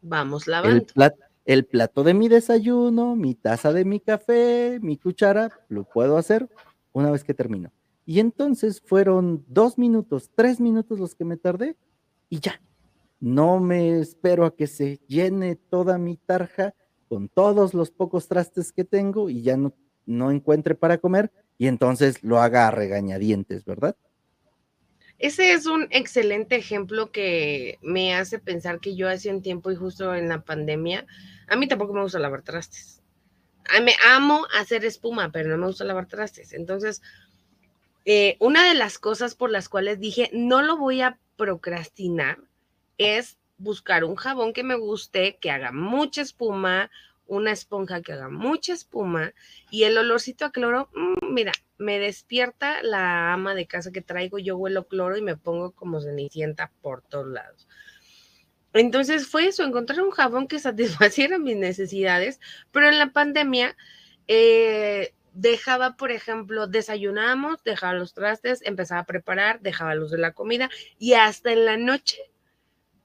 vamos lavando. El, el plato de mi desayuno, mi taza de mi café, mi cuchara, lo puedo hacer una vez que termino. Y entonces fueron dos minutos, tres minutos los que me tardé y ya. No me espero a que se llene toda mi tarja con todos los pocos trastes que tengo y ya no, no encuentre para comer y entonces lo haga a regañadientes, ¿verdad? Ese es un excelente ejemplo que me hace pensar que yo hace un tiempo y justo en la pandemia, a mí tampoco me gusta lavar trastes. me amo hacer espuma, pero no me gusta lavar trastes. Entonces, eh, una de las cosas por las cuales dije, no lo voy a procrastinar, es buscar un jabón que me guste, que haga mucha espuma, una esponja que haga mucha espuma y el olorcito a cloro, mm, mira, me despierta la ama de casa que traigo, yo huelo cloro y me pongo como cenicienta por todos lados. Entonces fue eso, encontrar un jabón que satisfaciera mis necesidades, pero en la pandemia eh, dejaba, por ejemplo, desayunamos, dejaba los trastes, empezaba a preparar, dejaba los de la comida y hasta en la noche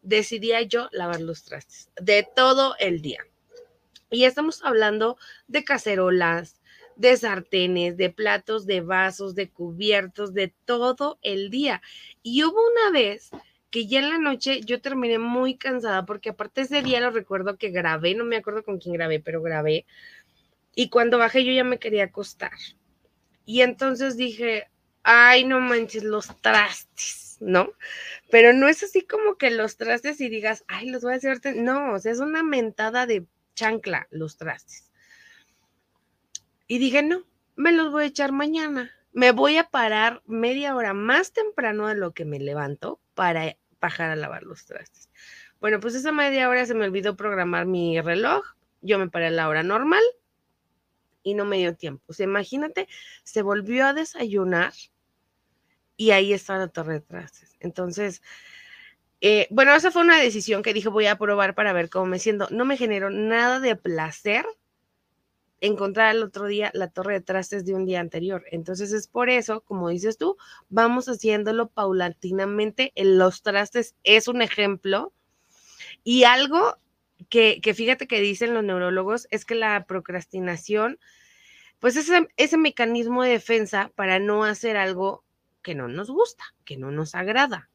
decidía yo lavar los trastes de todo el día. Y estamos hablando de cacerolas, de sartenes, de platos, de vasos, de cubiertos, de todo el día. Y hubo una vez que ya en la noche yo terminé muy cansada porque aparte ese día lo recuerdo que grabé, no me acuerdo con quién grabé, pero grabé. Y cuando bajé yo ya me quería acostar. Y entonces dije, ay, no manches, los trastes, ¿no? Pero no es así como que los trastes y digas, ay, los voy a hacer. No, o sea, es una mentada de chancla los trastes. Y dije, no, me los voy a echar mañana. Me voy a parar media hora más temprano de lo que me levanto para bajar a lavar los trastes. Bueno, pues esa media hora se me olvidó programar mi reloj. Yo me paré a la hora normal y no me dio tiempo. O sea, imagínate, se volvió a desayunar y ahí está la torre de trastes. Entonces, eh, bueno, esa fue una decisión que dije voy a probar para ver cómo me siento. No me generó nada de placer encontrar el otro día la torre de trastes de un día anterior. Entonces es por eso, como dices tú, vamos haciéndolo paulatinamente. En los trastes es un ejemplo. Y algo que, fíjate que dicen los neurólogos es que la procrastinación, pues es ese mecanismo de defensa para no hacer algo que no nos gusta, que no nos agrada.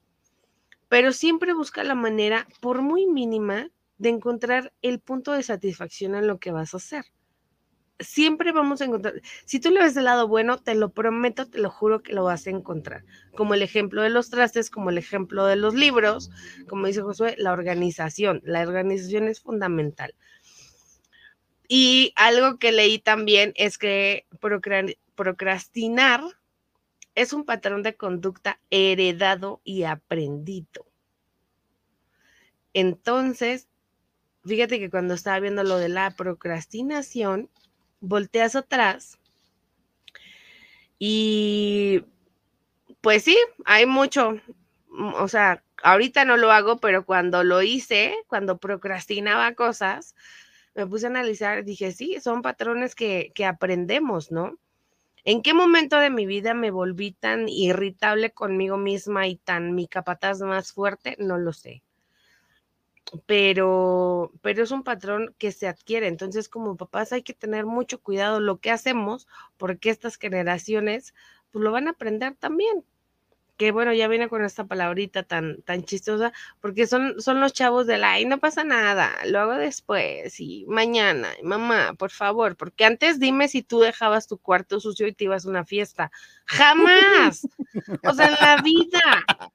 Pero siempre busca la manera, por muy mínima, de encontrar el punto de satisfacción en lo que vas a hacer. Siempre vamos a encontrar, si tú le ves del lado bueno, te lo prometo, te lo juro que lo vas a encontrar. Como el ejemplo de los trastes, como el ejemplo de los libros, como dice Josué, la organización. La organización es fundamental. Y algo que leí también es que procrastinar es un patrón de conducta heredado y aprendido. Entonces, fíjate que cuando estaba viendo lo de la procrastinación, volteas atrás y pues sí, hay mucho, o sea, ahorita no lo hago, pero cuando lo hice, cuando procrastinaba cosas, me puse a analizar, dije, sí, son patrones que, que aprendemos, ¿no? ¿En qué momento de mi vida me volví tan irritable conmigo misma y tan mi capataz más fuerte? No lo sé. Pero, pero es un patrón que se adquiere. Entonces, como papás hay que tener mucho cuidado lo que hacemos, porque estas generaciones pues, lo van a aprender también que bueno, ya viene con esta palabrita tan, tan chistosa, porque son, son los chavos de la, ay, no pasa nada, lo hago después y mañana, mamá, por favor, porque antes dime si tú dejabas tu cuarto sucio y te ibas a una fiesta. Jamás. o sea, en la vida.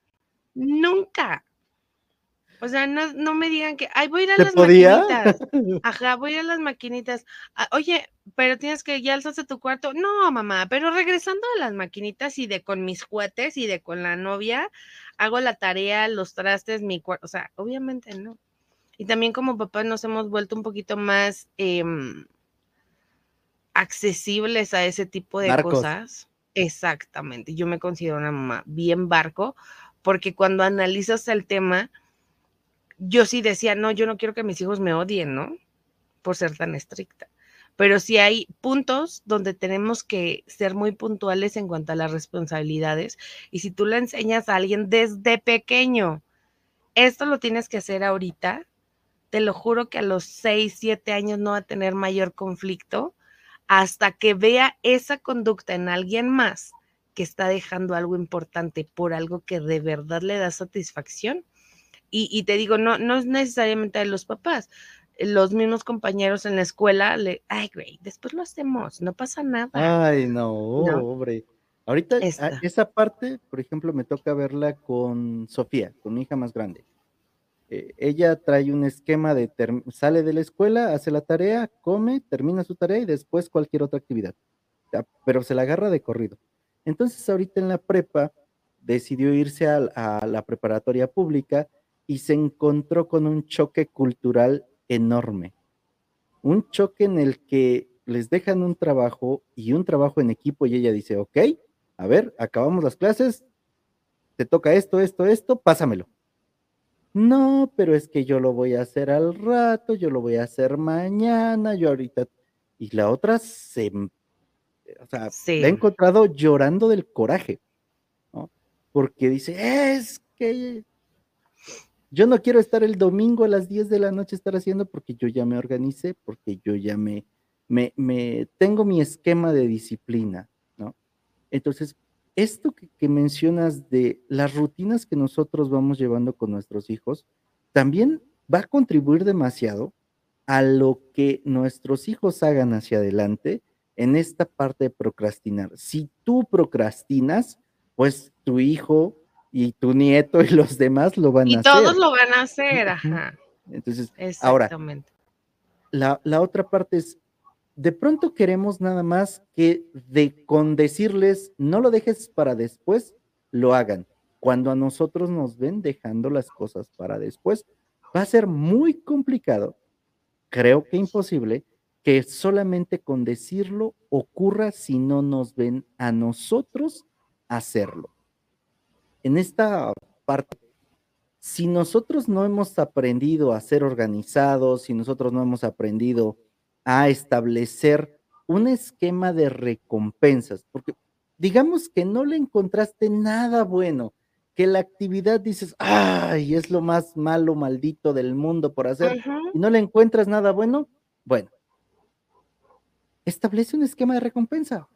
Nunca. O sea, no, no me digan que, ay, voy a ir a las maquinitas. Ajá, voy a ir a las maquinitas. Ah, oye, pero tienes que, ya alzaste tu cuarto. No, mamá, pero regresando a las maquinitas y de con mis juguetes y de con la novia, hago la tarea, los trastes, mi cuarto. O sea, obviamente no. Y también como papás nos hemos vuelto un poquito más em, accesibles a ese tipo de cosas. Exactamente. Yo me considero una mamá bien barco, porque cuando analizas el tema, yo sí decía, no, yo no quiero que mis hijos me odien, ¿no? Por ser tan estricta. Pero sí hay puntos donde tenemos que ser muy puntuales en cuanto a las responsabilidades. Y si tú le enseñas a alguien desde pequeño, esto lo tienes que hacer ahorita, te lo juro que a los 6, 7 años no va a tener mayor conflicto hasta que vea esa conducta en alguien más que está dejando algo importante por algo que de verdad le da satisfacción y, te digo, no, no es necesariamente de los papás. Los mismos compañeros en la escuela, le, ay, güey, después lo hacemos, no pasa nada. Ay, no, hombre. Ahorita esa parte, por ejemplo, me toca verla con Sofía, con mi hija más grande. Eh, ella trae un esquema de sale de la escuela, hace la tarea, come, termina su tarea y después cualquier otra actividad. pero se la agarra de corrido. Entonces, ahorita en la prepa decidió irse a la preparatoria pública y se encontró con un choque cultural enorme. Un choque en el que les dejan un trabajo y un trabajo en equipo y ella dice, ok, a ver, acabamos las clases, te toca esto, esto, esto, pásamelo. No, pero es que yo lo voy a hacer al rato, yo lo voy a hacer mañana, yo ahorita. Y la otra se, o sea, ha encontrado llorando del coraje, ¿no? Porque dice, es que yo no quiero estar el domingo a las 10 de la noche estar haciendo porque yo ya me organicé, porque yo ya me, me, tengo mi esquema de disciplina, ¿no? Entonces, esto que, mencionas de las rutinas que nosotros vamos llevando con nuestros hijos, también va a contribuir demasiado a lo que nuestros hijos hagan hacia adelante en esta parte de procrastinar. Si tú procrastinas, pues tu hijo y tu nieto y los demás lo van a hacer. Y todos lo van a hacer, ajá. Entonces, ahora, la, la, otra parte es, de pronto queremos nada más que de, con decirles, no lo dejes para después, lo hagan. Cuando a nosotros nos ven dejando las cosas para después, va a ser muy complicado, creo que imposible, que solamente con decirlo ocurra si no nos ven a nosotros hacerlo en esta parte, si nosotros no hemos aprendido a ser organizados, si nosotros no hemos aprendido a establecer un esquema de recompensas, porque digamos que no le encontraste nada bueno, que la actividad dices, ay, es lo más malo, maldito del mundo por hacer, y no le encuentras nada bueno, bueno, establece un esquema de recompensa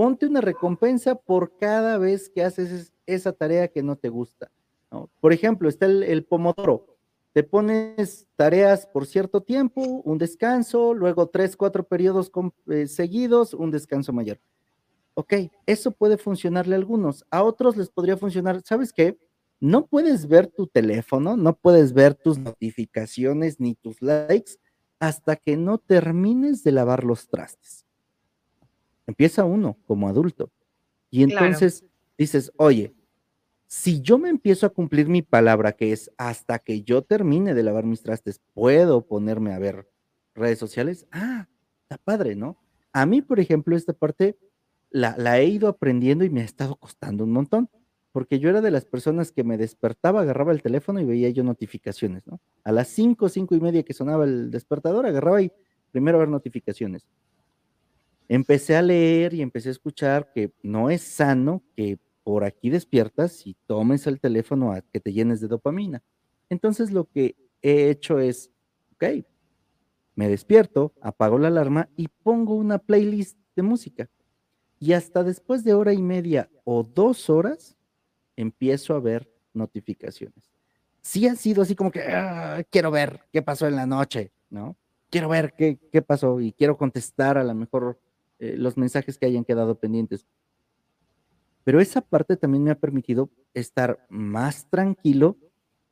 ponte una recompensa por cada vez que haces esa tarea que no te gusta. Por ejemplo, está el, pomodoro. Te pones tareas por cierto tiempo, un descanso, luego tres, cuatro periodos eh, seguidos, un descanso mayor. Ok, eso puede funcionarle a algunos. A otros les podría funcionar, ¿sabes qué? No puedes ver tu teléfono, no puedes ver tus notificaciones ni tus likes hasta que no termines de lavar los trastes. Empieza uno como adulto. Y entonces dices, oye, si yo me empiezo a cumplir mi palabra, que es hasta que yo termine de lavar mis trastes, puedo ponerme a ver redes sociales. Ah, está padre, ¿no? A mí, por ejemplo, esta parte la, la he ido aprendiendo y me ha estado costando un montón porque yo era de las personas que me despertaba, agarraba el teléfono y veía yo notificaciones, ¿no? A las cinco, cinco y media que sonaba el despertador, agarraba y primero a ver notificaciones. Empecé a leer y empecé a escuchar que no es sano que por aquí despiertas y tomes el teléfono a que te llenes de dopamina. Entonces lo que he hecho es, ok, me despierto, apago la alarma y pongo una playlist de música. Y hasta después de hora y media o dos horas, empiezo a ver notificaciones. Sí ha sido así como que ah, quiero ver qué pasó en la noche, ¿no? Quiero ver qué, qué pasó y quiero contestar a lo mejor eh, los mensajes que hayan quedado pendientes. Pero esa parte también me ha permitido estar más tranquilo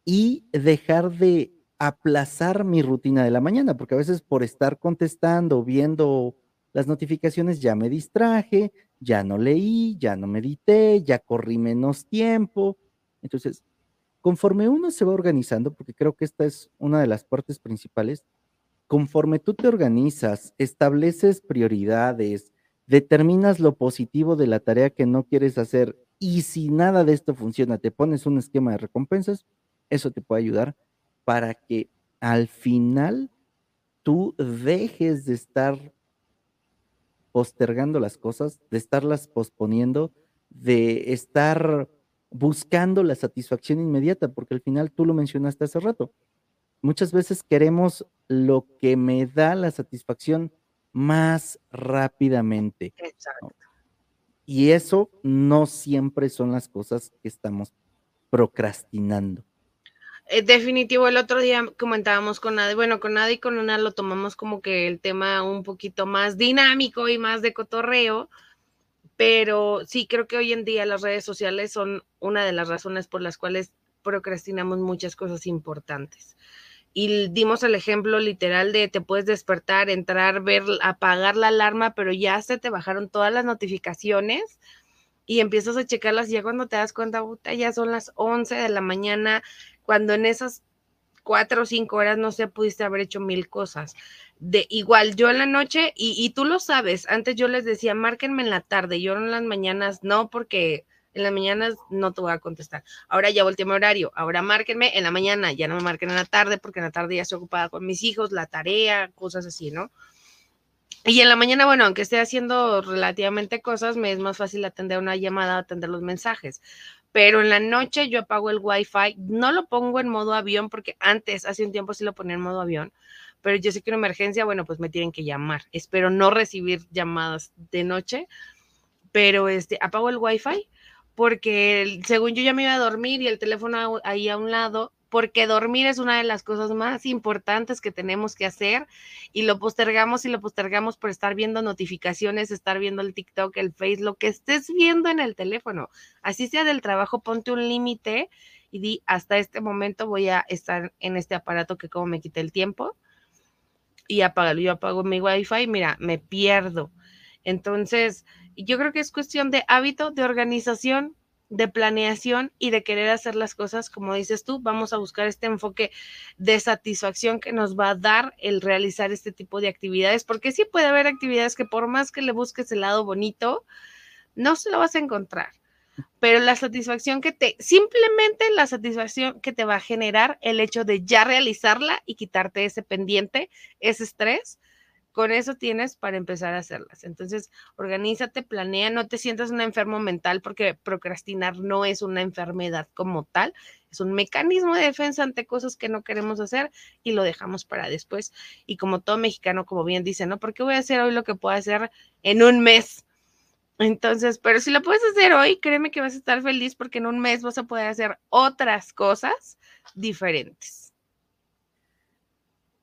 y dejar de aplazar mi rutina de la mañana, porque a veces por estar contestando, viendo las notificaciones, ya me distraje, ya no leí, ya no medité, ya corrí menos tiempo. Entonces, conforme uno se va organizando, porque creo que esta es una de las partes principales, conforme tú te organizas, estableces prioridades, determinas lo positivo de la tarea que no quieres hacer y si nada de esto funciona, te pones un esquema de recompensas, eso te puede ayudar para que al final tú dejes de estar postergando las cosas, de estarlas posponiendo, de estar buscando la satisfacción inmediata, porque al final tú lo mencionaste hace rato. Muchas veces queremos lo que me da la satisfacción más rápidamente. Exacto. Y eso no siempre son las cosas que estamos procrastinando. Eh, definitivo, el otro día comentábamos con Nadie, bueno, con Nadie y con una lo tomamos como que el tema un poquito más dinámico y más de cotorreo, pero sí creo que hoy en día las redes sociales son una de las razones por las cuales procrastinamos muchas cosas importantes. Y dimos el ejemplo literal de te puedes despertar, entrar, ver, apagar la alarma, pero ya se te bajaron todas las notificaciones y empiezas a checarlas y ya cuando te das cuenta, ya son las 11 de la mañana, cuando en esas cuatro o cinco horas no se pudiste haber hecho mil cosas. De igual, yo en la noche, y, tú lo sabes, antes yo les decía, márquenme en la tarde, yo en las mañanas no, porque en las mañanas no te voy a contestar. Ahora ya volteé mi horario, ahora márquenme en la mañana, ya no me marquen en la tarde, porque en la tarde ya estoy ocupada con mis hijos, la tarea, cosas así, ¿no? Y en la mañana, bueno, aunque esté haciendo relativamente cosas, me es más fácil atender una llamada, atender los mensajes pero en la noche yo apago el wifi, no lo pongo en modo avión porque antes, hace un tiempo sí lo ponía en modo avión, pero yo sé que una emergencia, bueno, pues me tienen que llamar. Espero no recibir llamadas de noche, pero este, apago el wifi porque según yo ya me iba a dormir y el teléfono ahí a un lado porque dormir es una de las cosas más importantes que tenemos que hacer y lo postergamos y lo postergamos por estar viendo notificaciones, estar viendo el TikTok, el Face, lo que estés viendo en el teléfono. Así sea del trabajo, ponte un límite y di, hasta este momento voy a estar en este aparato que como me quite el tiempo y apágalo. Yo apago mi wifi, mira, me pierdo. Entonces, yo creo que es cuestión de hábito, de organización, de planeación y de querer hacer las cosas, como dices tú, vamos a buscar este enfoque de satisfacción que nos va a dar el realizar este tipo de actividades, porque sí puede haber actividades que por más que le busques el lado bonito, no se lo vas a encontrar. Pero la satisfacción que te, simplemente la satisfacción que te va a generar el hecho de ya realizarla y quitarte ese pendiente, ese estrés, con eso tienes para empezar a hacerlas. Entonces, organízate, planea, no te sientas un enfermo mental porque procrastinar no es una enfermedad como tal, es un mecanismo de defensa ante cosas que no queremos hacer y lo dejamos para después. Y como todo mexicano, como bien dice, ¿no? ¿Por qué voy a hacer hoy lo que puedo hacer en un mes? Entonces, pero si lo puedes hacer hoy, créeme que vas a estar feliz porque en un mes vas a poder hacer otras cosas diferentes.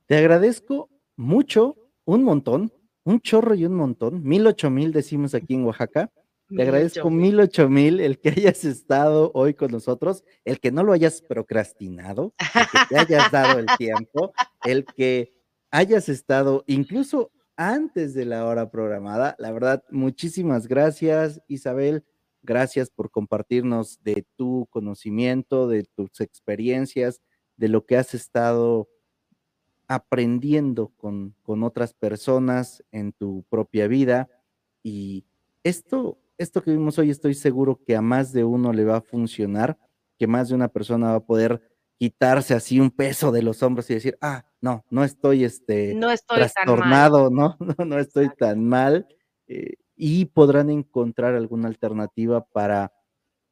Te agradezco mucho, un montón, un chorro y un montón, mil ocho mil decimos aquí en Oaxaca. Te agradezco mil ocho mil el que hayas estado hoy con nosotros, el que no lo hayas procrastinado, el que te hayas dado el tiempo, el que hayas estado incluso antes de la hora programada. La verdad, muchísimas gracias, Isabel. Gracias por compartirnos de tu conocimiento, de tus experiencias, de lo que has estado aprendiendo con, con otras personas en tu propia vida. Y esto, esto que vimos hoy, estoy seguro que a más de uno le va a funcionar, que más de una persona va a poder quitarse así un peso de los hombros y decir, ah, no, no estoy, este, no estoy trastornado, ¿no? ¿no? No estoy tan mal. Eh, y podrán encontrar alguna alternativa para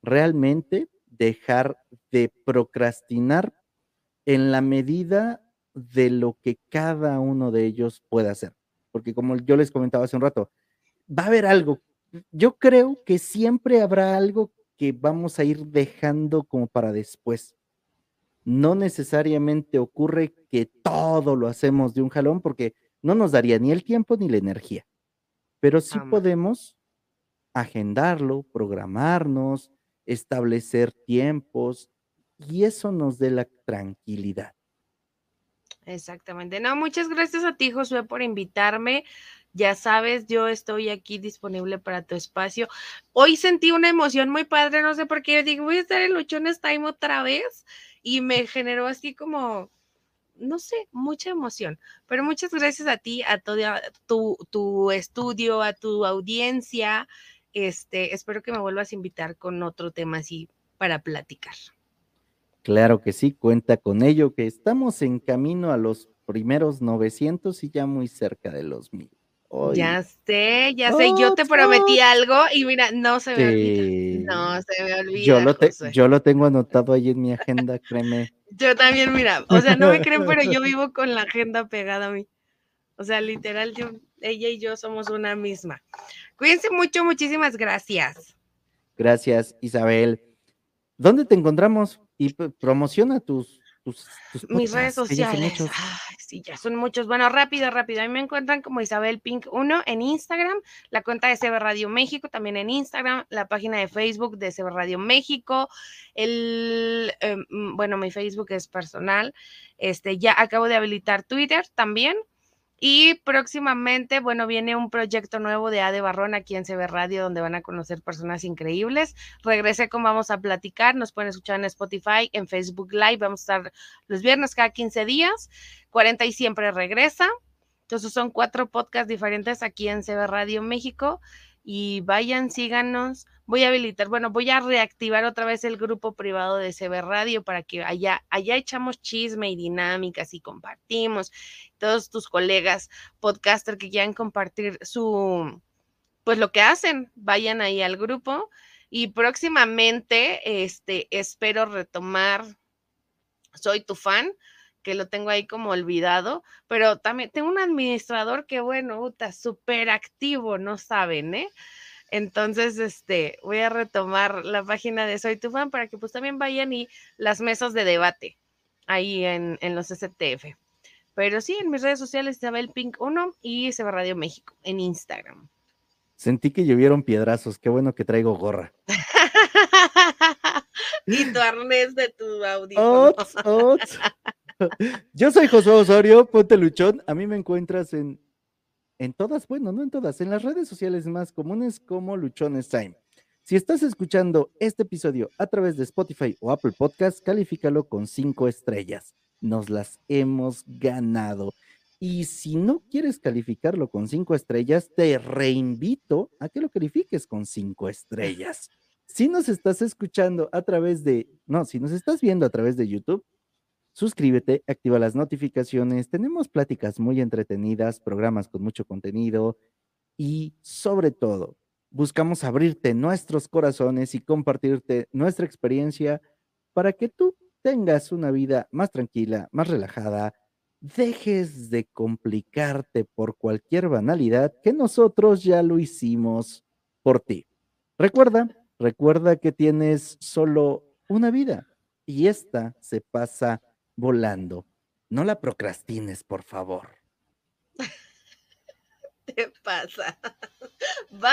realmente dejar de procrastinar en la medida de lo que cada uno de ellos pueda hacer. Porque como yo les comentaba hace un rato, va a haber algo. Yo creo que siempre habrá algo que vamos a ir dejando como para después no necesariamente ocurre que todo lo hacemos de un jalón porque no nos daría ni el tiempo ni la energía, pero sí podemos agendarlo, programarnos, establecer tiempos y eso nos dé la tranquilidad. Exactamente. No, muchas gracias a ti, Josué, por invitarme. Ya sabes, yo estoy aquí disponible para tu espacio. Hoy sentí una emoción muy padre, no sé por qué. Digo, voy a estar en Luchones Time otra vez y me generó así como, no sé, mucha emoción. Pero muchas gracias a ti, a todo tu, tu estudio, a tu audiencia. Este, espero que me vuelvas a invitar con otro tema así para platicar. Claro que sí, cuenta con ello, que estamos en camino a los primeros 900 y ya muy cerca de los mil. Ya sé, ya sé, yo te prometí algo y mira, no se me olvida. No se me olvida. Yo lo, yo lo tengo anotado ahí en mi agenda, créeme. Yo también, mira, o sea, no me creen, pero yo vivo con la agenda pegada a mí. O sea, literal, yo, ella y yo somos una misma. Cuídense mucho, muchísimas gracias. Gracias, Isabel. ¿Dónde te encontramos? Y promociona tus mis redes sociales. sí, ya son muchos. Bueno, rápido, rápido. A mí me encuentran como Isabel Pink 1 en Instagram, la cuenta de CB Radio México también en Instagram, la página de Facebook de CB Radio México, el, em, bueno, mi Facebook es personal. Este, ya acabo de habilitar Twitter también. Y próximamente, bueno, viene un proyecto nuevo de Ade Barrón aquí en CB Radio, donde van a conocer personas increíbles. Regresé con Vamos a Platicar, nos pueden escuchar en Spotify, en Facebook Live, vamos a estar los viernes cada 15 días, 40 y siempre regresa. Entonces son cuatro podcasts diferentes aquí en CB Radio México y vayan, síganos. Voy a habilitar, bueno, voy a reactivar otra vez el grupo privado de CB Radio para que allá, allá echamos chisme y dinámicas y compartimos. Todos tus colegas podcaster que quieran compartir su, pues lo que hacen, vayan ahí al grupo. Y próximamente, este, espero retomar Soy tu fan que lo tengo ahí como olvidado, pero también tengo un administrador que, bueno, está súper activo, no saben, ¿eh? Entonces, este, voy a retomar la página de Soy tu fan para que pues también vayan y las mesas de debate ahí en, en los STF. Pero sí, en mis redes sociales, Isabel Pink 1 y Seba Radio México en Instagram. Sentí que llovieron piedrazos, qué bueno que traigo gorra. y tu arnés de tu audio. Yo soy José Osorio, ponte luchón. A mí me encuentras en, en todas, bueno, no en todas, en las redes sociales más comunes como Luchones Time. Si estás escuchando este episodio a través de Spotify o Apple Podcast, califícalo con cinco estrellas. Nos las hemos ganado. Y si no quieres calificarlo con cinco estrellas, te reinvito a que lo califiques con cinco estrellas. Si nos estás escuchando a través de, no, si nos estás viendo a través de YouTube, Suscríbete, activa las notificaciones. Tenemos pláticas muy entretenidas, programas con mucho contenido y sobre todo, buscamos abrirte nuestros corazones y compartirte nuestra experiencia para que tú tengas una vida más tranquila, más relajada, dejes de complicarte por cualquier banalidad que nosotros ya lo hicimos por ti. Recuerda, recuerda que tienes solo una vida y esta se pasa volando. No la procrastines, por favor. ¿Qué pasa? Bye.